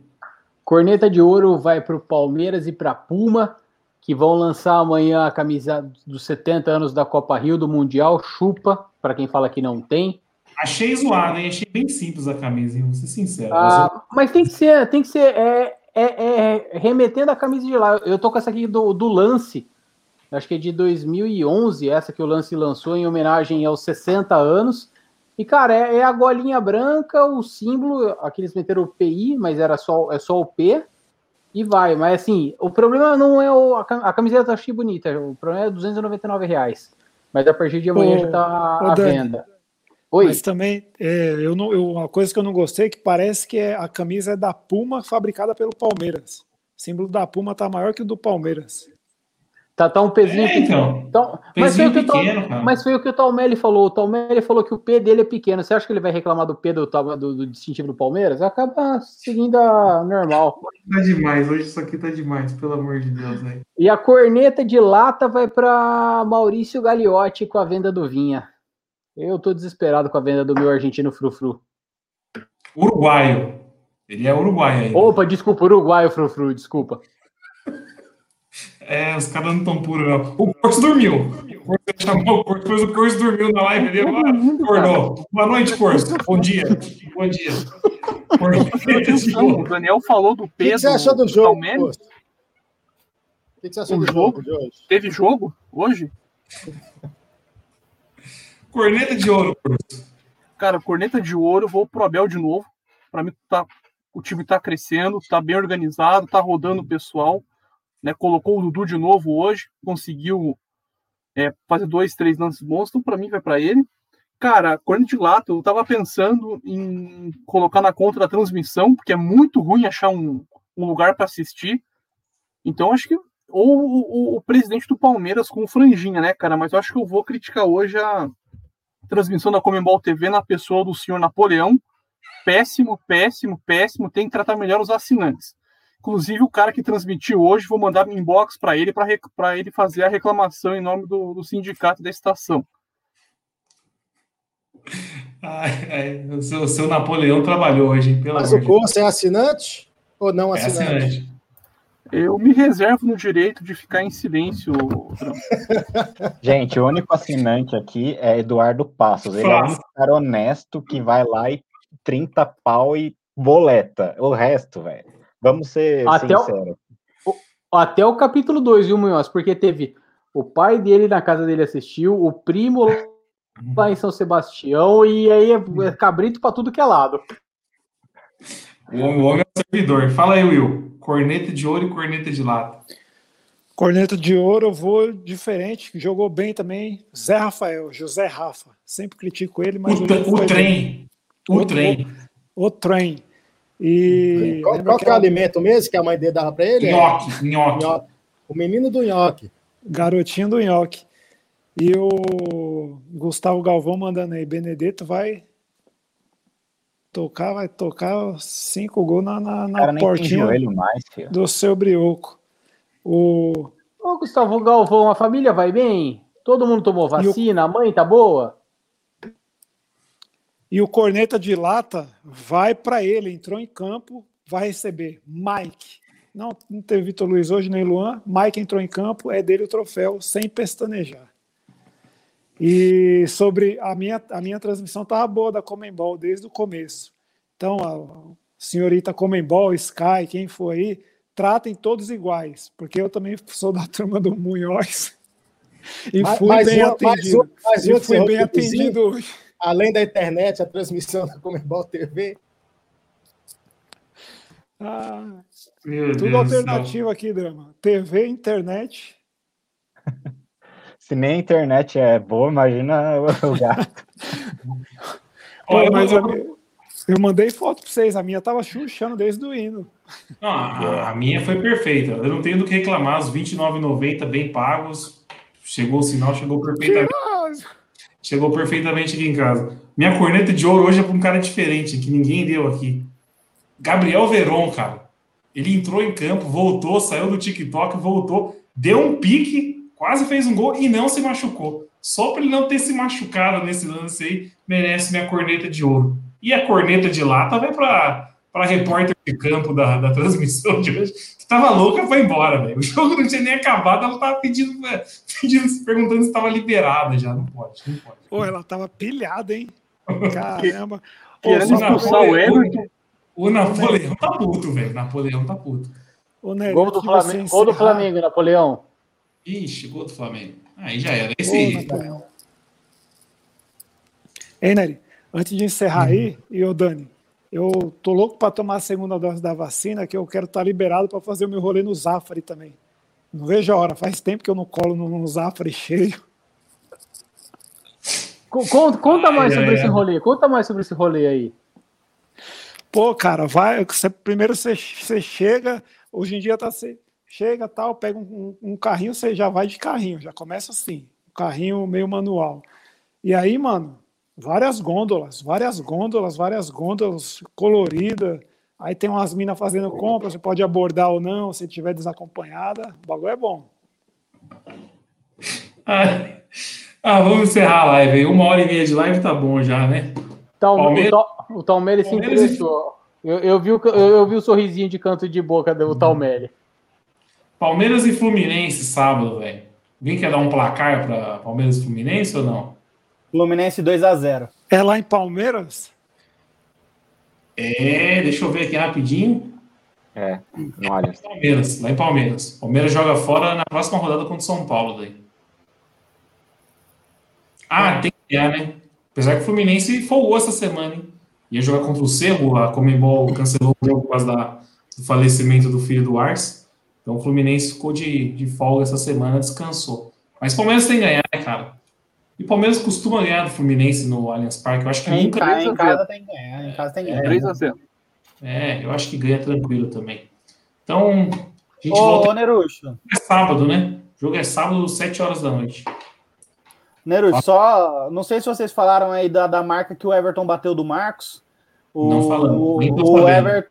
Corneta de ouro vai para o Palmeiras e para Puma, que vão lançar amanhã a camisa dos 70 anos da Copa Rio do Mundial. Chupa, para quem fala que não tem. Achei zoado, hein? Achei bem simples a camisa, hein? vou ser sincero. Ah, mas, eu... mas tem que ser, tem que ser. É, é, é, remetendo a camisa de lá. Eu tô com essa aqui do, do Lance, acho que é de 2011, essa que o Lance lançou em homenagem aos 60 anos. E, cara, é, é a golinha branca, o símbolo, aqui eles meteram o PI, mas era só, é só o P, e vai. Mas, assim, o problema não é o, a, camiseta, eu achei bonita, o problema é 299 reais. Mas a partir de amanhã ô, já tá à venda. Oi. Mas também, é, eu não, eu, uma coisa que eu não gostei é que parece que é, a camisa é da Puma fabricada pelo Palmeiras. O símbolo da Puma tá maior que o do Palmeiras. Tá, tá um pezinho é, então. então mas, foi pequeno, Tom, mas, foi o que o Talmelli falou. O Talmelli falou que o P dele é pequeno. Você acha que ele vai reclamar do P do, do, do distintivo do Palmeiras? Acaba seguindo a normal. Tá demais, hoje isso aqui tá demais, pelo amor de Deus. Véio. E a corneta de lata vai para Maurício Gagliotti com a venda do Vinha. Eu tô desesperado com a venda do meu argentino frufru. Uruguaio. Ele é uruguaio aí. Opa, desculpa, uruguaio frufru, desculpa. É, os caras não estão puros, não. O Corso dormiu. O Corso chamou o Corso, depois o Corso dormiu na live ali. Acordou. Boa noite, Corso. Bom dia. Bom dia. o Daniel falou do Pedro. O que você achou do jogo? O que você achou do jogo de hoje? Teve jogo hoje? Corneta de ouro. Cara, corneta de ouro, vou pro Abel de novo. Para mim, tá, o time tá crescendo, tá bem organizado, tá rodando o pessoal. Né, colocou o Dudu de novo hoje, conseguiu é, fazer dois, três lances bons, então para mim vai para ele. Cara, corneta de lata, eu tava pensando em colocar na conta da transmissão, porque é muito ruim achar um, um lugar para assistir. Então acho que ou o, o, o, presidente do Palmeiras com franjinha, né, cara? Mas eu acho que eu vou criticar hoje a, transmissão da Comembol TV na pessoa do senhor Napoleão. Péssimo, péssimo, péssimo. Tem que tratar melhor os assinantes. Inclusive, o cara que transmitiu hoje, vou mandar inbox para ele para ele fazer a reclamação em nome do, do sindicato da estação. o, seu, o, seu, Napoleão trabalhou hoje, pelo Mas o curso é assinante ou não assinante? É assinante. Eu me reservo no direito de ficar em silêncio. Gente, o único assinante aqui é Eduardo Passos. Ele é um cara honesto que vai lá e 30 pau e boleta. O resto, velho. Vamos ser até sinceros. O, até o capítulo 2, viu, Munhoz? Porque teve o pai dele na casa dele assistiu, o primo lá em São Sebastião, e aí é cabrito para tudo que é lado. O homem é servidor. Fala aí, Will. Corneta de ouro e corneta de lata. Corneta de ouro, eu vou diferente, jogou bem também. Zé Rafael, José Rafa. Sempre critico ele, mas. O, o trem. O, o trem. O, o trem. E. Qual, qual que é o alimento mesmo que a mãe dele dava para ele? Nhoque, nhoque. nhoque. O menino do nhoque. Garotinho do nhoque. E o Gustavo Galvão mandando aí, Benedetto vai tocar, vai tocar cinco gols na, na, na portinha mais, do seu brioco. O... Ô, Gustavo Galvão, a família vai bem? Todo mundo tomou vacina, a mãe tá boa? E o corneta de lata vai para ele, entrou em campo, vai receber Mike. Não, não teve Vitor Luiz hoje nem Luan. Mike entrou em campo, é dele o troféu, sem pestanejar. E sobre a minha, a minha transmissão estava boa da Comembol desde o começo. Então, a senhorita Comembol, Sky, quem for aí, tratem todos iguais, porque eu também sou da turma do Munhoz e Mais- fui mais bem uma- atendido. e uma fui bem atendido hoje. Além da internet, a transmissão da Comebol TV. Ah, tudo Deus alternativo aqui, Drama. TV, internet. Se nem a internet é boa, imagina o gato. Olha, mas eu- eu mandei foto para vocês, a minha tava chuchando desde o hino. Não, a, a minha foi perfeita. Eu não tenho do que reclamar. Os R$29,90 bem pagos. Chegou o sinal, chegou perfeitamente. Chegou perfeitamente aqui em casa. Minha corneta de ouro hoje é para um cara diferente, que ninguém deu aqui. Gabriel Veron, cara. Ele entrou em campo, voltou, saiu do TikTok, voltou, deu um pique, quase fez um gol e não se machucou. Só para ele não ter se machucado nesse lance aí, merece minha corneta de ouro. E a corneta de lata vai para para repórter de campo da, da transmissão de hoje, que tava louca, foi embora, velho. O jogo não tinha nem acabado, ela tava pedindo, pedindo perguntando se estava liberada já. Não pode, não pode. Pô, ela tava pilhada, hein? Caramba. Querendo expulsar o Everton. O Napoleão tá puto, velho. Napoleão tá puto. Nery, Gol do Flamengo, gol do Flamengo, Napoleão. Ixi, gol do Flamengo. Aí já era. Esse aí. Ei, Nery, antes de encerrar aí, e ô Dani, eu tô louco para tomar a segunda dose da vacina, que eu quero estar liberado para fazer o meu rolê no Zafari também. Não vejo a hora, faz tempo que eu não colo no, no Zafari cheio. Co- Conta, conta Ai, mais ai, sobre ai. esse rolê. Conta mais sobre esse rolê aí. Pô, cara, vai. Você, primeiro você, você chega, hoje em dia tá você chega tal, pega um, um carrinho, você já vai de carrinho, já começa assim, um carrinho meio manual. E aí, mano, várias gôndolas, várias gôndolas, várias gôndolas coloridas. Aí tem umas minas fazendo compra, você pode abordar ou não, se tiver desacompanhada. O bagulho é bom. Ah, ah, vamos encerrar a live aí. Uma hora e meia de live tá bom já, né? Então, Palmeiras- o, Tal- o Talmelli se Palmeiras interessou. Eu, eu vi o, eu, eu vi o sorrisinho de canto de boca do Talmelli. Palmeiras e Fluminense sábado, velho. Alguém quer dar um placar para Palmeiras e Fluminense ou não? Fluminense 2x0. É lá em Palmeiras? É, deixa eu ver aqui rapidinho. É, no Allianz. Palmeiras, lá em Palmeiras. Palmeiras joga fora na próxima rodada contra o São Paulo daí. Ah, tem que ganhar, né? Apesar que o Fluminense folgou essa semana, hein? Ia jogar contra o Cerro, a Comembol cancelou o jogo por causa da- do falecimento do filho do Ars. Então o Fluminense ficou de, de folga essa semana, descansou. Mas o Palmeiras tem que ganhar, né, cara? E o Palmeiras costuma ganhar do Fluminense no Allianz Parque. Eu acho que Em, nunca. ca- em casa tem que ganhar. Em casa tem que ganhar. 3x0. É, eu acho que ganha tranquilo também. Então, a gente Ô, volta ô Nerucho, é sábado, né? O jogo é sábado, 7 horas da noite. Nerucho, só. Não sei se vocês falaram aí da, da marca que o Everton bateu do Marcos. O, Não falamos, o, o, sabendo.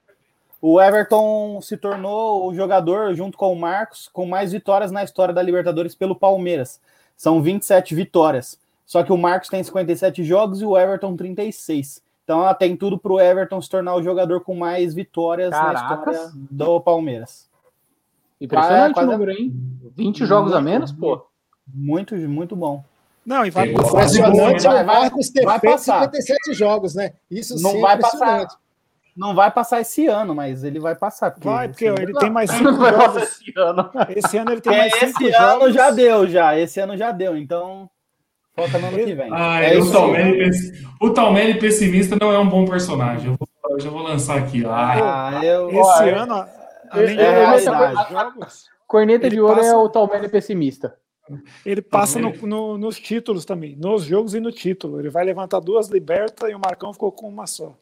O Everton se tornou o jogador, junto com o Marcos, com mais vitórias na história da Libertadores pelo Palmeiras. São 27 vitórias. Só que o Marcos tem 57 jogos e o Everton 36. Então ela tem tudo para o Everton se tornar o jogador com mais vitórias Caracas. na história do Palmeiras. Impressionante Quase- o número, hein? 20 jogos a menos, pô. Muito, muito bom. Não, e vai é Vai, vai, vai passar. 57 jogos, né? Isso Não sim é vai passar. Não vai passar esse ano, mas ele vai passar. Porque Vai, porque esse- ele tem mais cinco Não jogos. esse ano. Esse ano ele tem É, mais cinco esse jogos. ano já deu, já. Esse ano já deu. Então, falta no ano que vem. Ai, é o, isso aí. Talmelli, pessi- o Talmelli pessimista não é um bom personagem. Eu, vou, eu já vou lançar aqui. Ai, Ah, eu. Esse ano, além de é cinco jogos, Corneta de ouro passa- é o Talmelli pessimista. ele passa no- no- nos títulos também, nos jogos e no título. Ele vai levantar duas libertas e o Marcão ficou com uma só.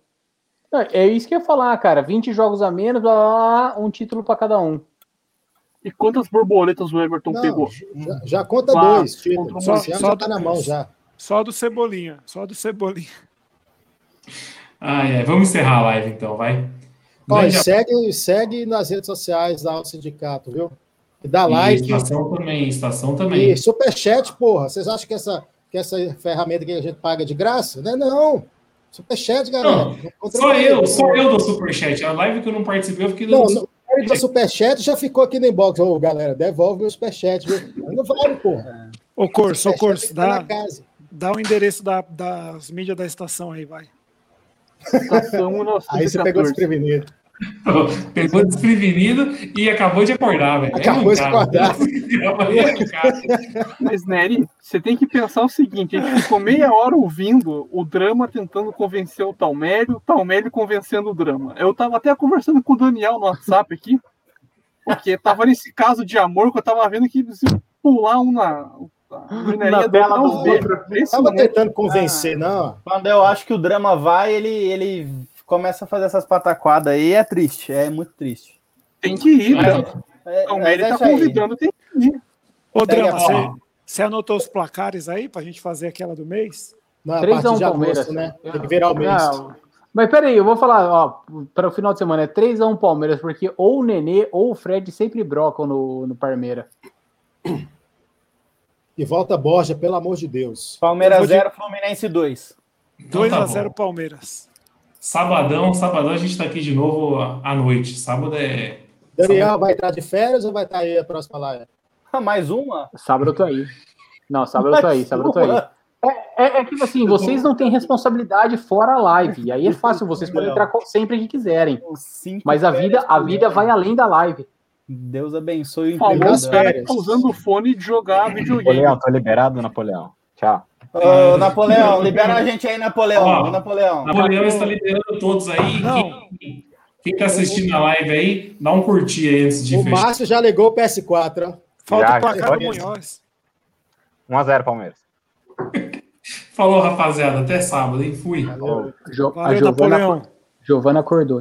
É isso que eu ia falar, cara. 20 jogos a menos, blá, blá, blá, um título pra cada um. E quantas borboletas o Everton Não, pegou? já, já conta Quatro, dois, um. Esse ano Só- já tá na mão já. Só do Cebolinha, só do Cebolinha. ai, ai, vamos encerrar a live então, vai. Ó, e segue, segue nas redes sociais da Auto Sindicato, viu? E dá E like. estação também, estação também. E superchat, porra. Vocês acham que essa, que essa ferramenta que a gente paga de graça? Não é não. Superchat, galera. Não, Só eu, só eu dou superchat. A live que eu não participei, eu fiquei Não, dando não. Do superchat já ficou aqui no inbox. Ô, galera, devolve meu superchat, viu? Não vale, porra. Ô, Corso, ô, Corso, dá, casa. dá o endereço da- das mídias da estação aí, vai. Estação Aí você pegou 1914. desprevenido. Pegou desprevenido e acabou de acordar, velho. Acabou de acordar. Mas, Nery, você tem que pensar o seguinte: a gente ficou meia hora ouvindo o drama tentando convencer o Talmério, o Talmério convencendo o drama. Eu tava até conversando com o Daniel no WhatsApp aqui, porque tava nesse caso de amor que eu tava vendo que se pular um na. Na tela do outro. Tava tentando convencer, não. Quando eu acho que o drama vai, ele, ele começa a fazer essas pataquadas aí. É triste, é muito triste. Tem que ir, Mas- Drama. É, O mas tá é isso aí. convidando, tem que ir. Ô, Drama, você, você anotou os placares aí pra gente fazer aquela do mês? Não, a 3 a partir 1 de Palmeiras. agosto, né? Tem que virar o mês. Não, mas peraí, eu vou falar, ó, para o final de semana é 3x1 Palmeiras, porque ou o Nenê ou o Fred sempre brocam no, no Parmeira. E volta Borja, pelo amor de Deus. Palmeiras Eu vou de- 0, Fluminense 2. Então 2 tá. 0 Palmeiras. Sabadão, sabadão a gente tá aqui de novo à noite. Sábado é. Daniel vai estar de férias ou vai estar aí a próxima live? Ah, mais uma? Sábado eu tô aí. Não, sábado eu tô aí, sábado eu tô aí. É, é, é que assim, vocês não têm responsabilidade fora a live. E aí é fácil, vocês podem entrar sempre que quiserem. Mas a vida, a vida ano. vai além da live. Deus abençoe o Falou emprego. os caras que estão usando o fone de jogar videogame. Napoleão, tô liberado, Napoleão. Tchau. Ô, Napoleão, libera a gente aí, Napoleão. Ó, Ô, Napoleão. Napoleão está liberando todos aí. Quem, quem tá assistindo a live aí, dá um curtir aí antes de O fechar. Márcio já ligou o PS4, ó. Falta Já, o placar do Munhoz. 1x0 Palmeiras. Falou, rapaziada. Até sábado, hein? Fui. Jo- Valeu, Giovana, Napoleão. Giovana acordou.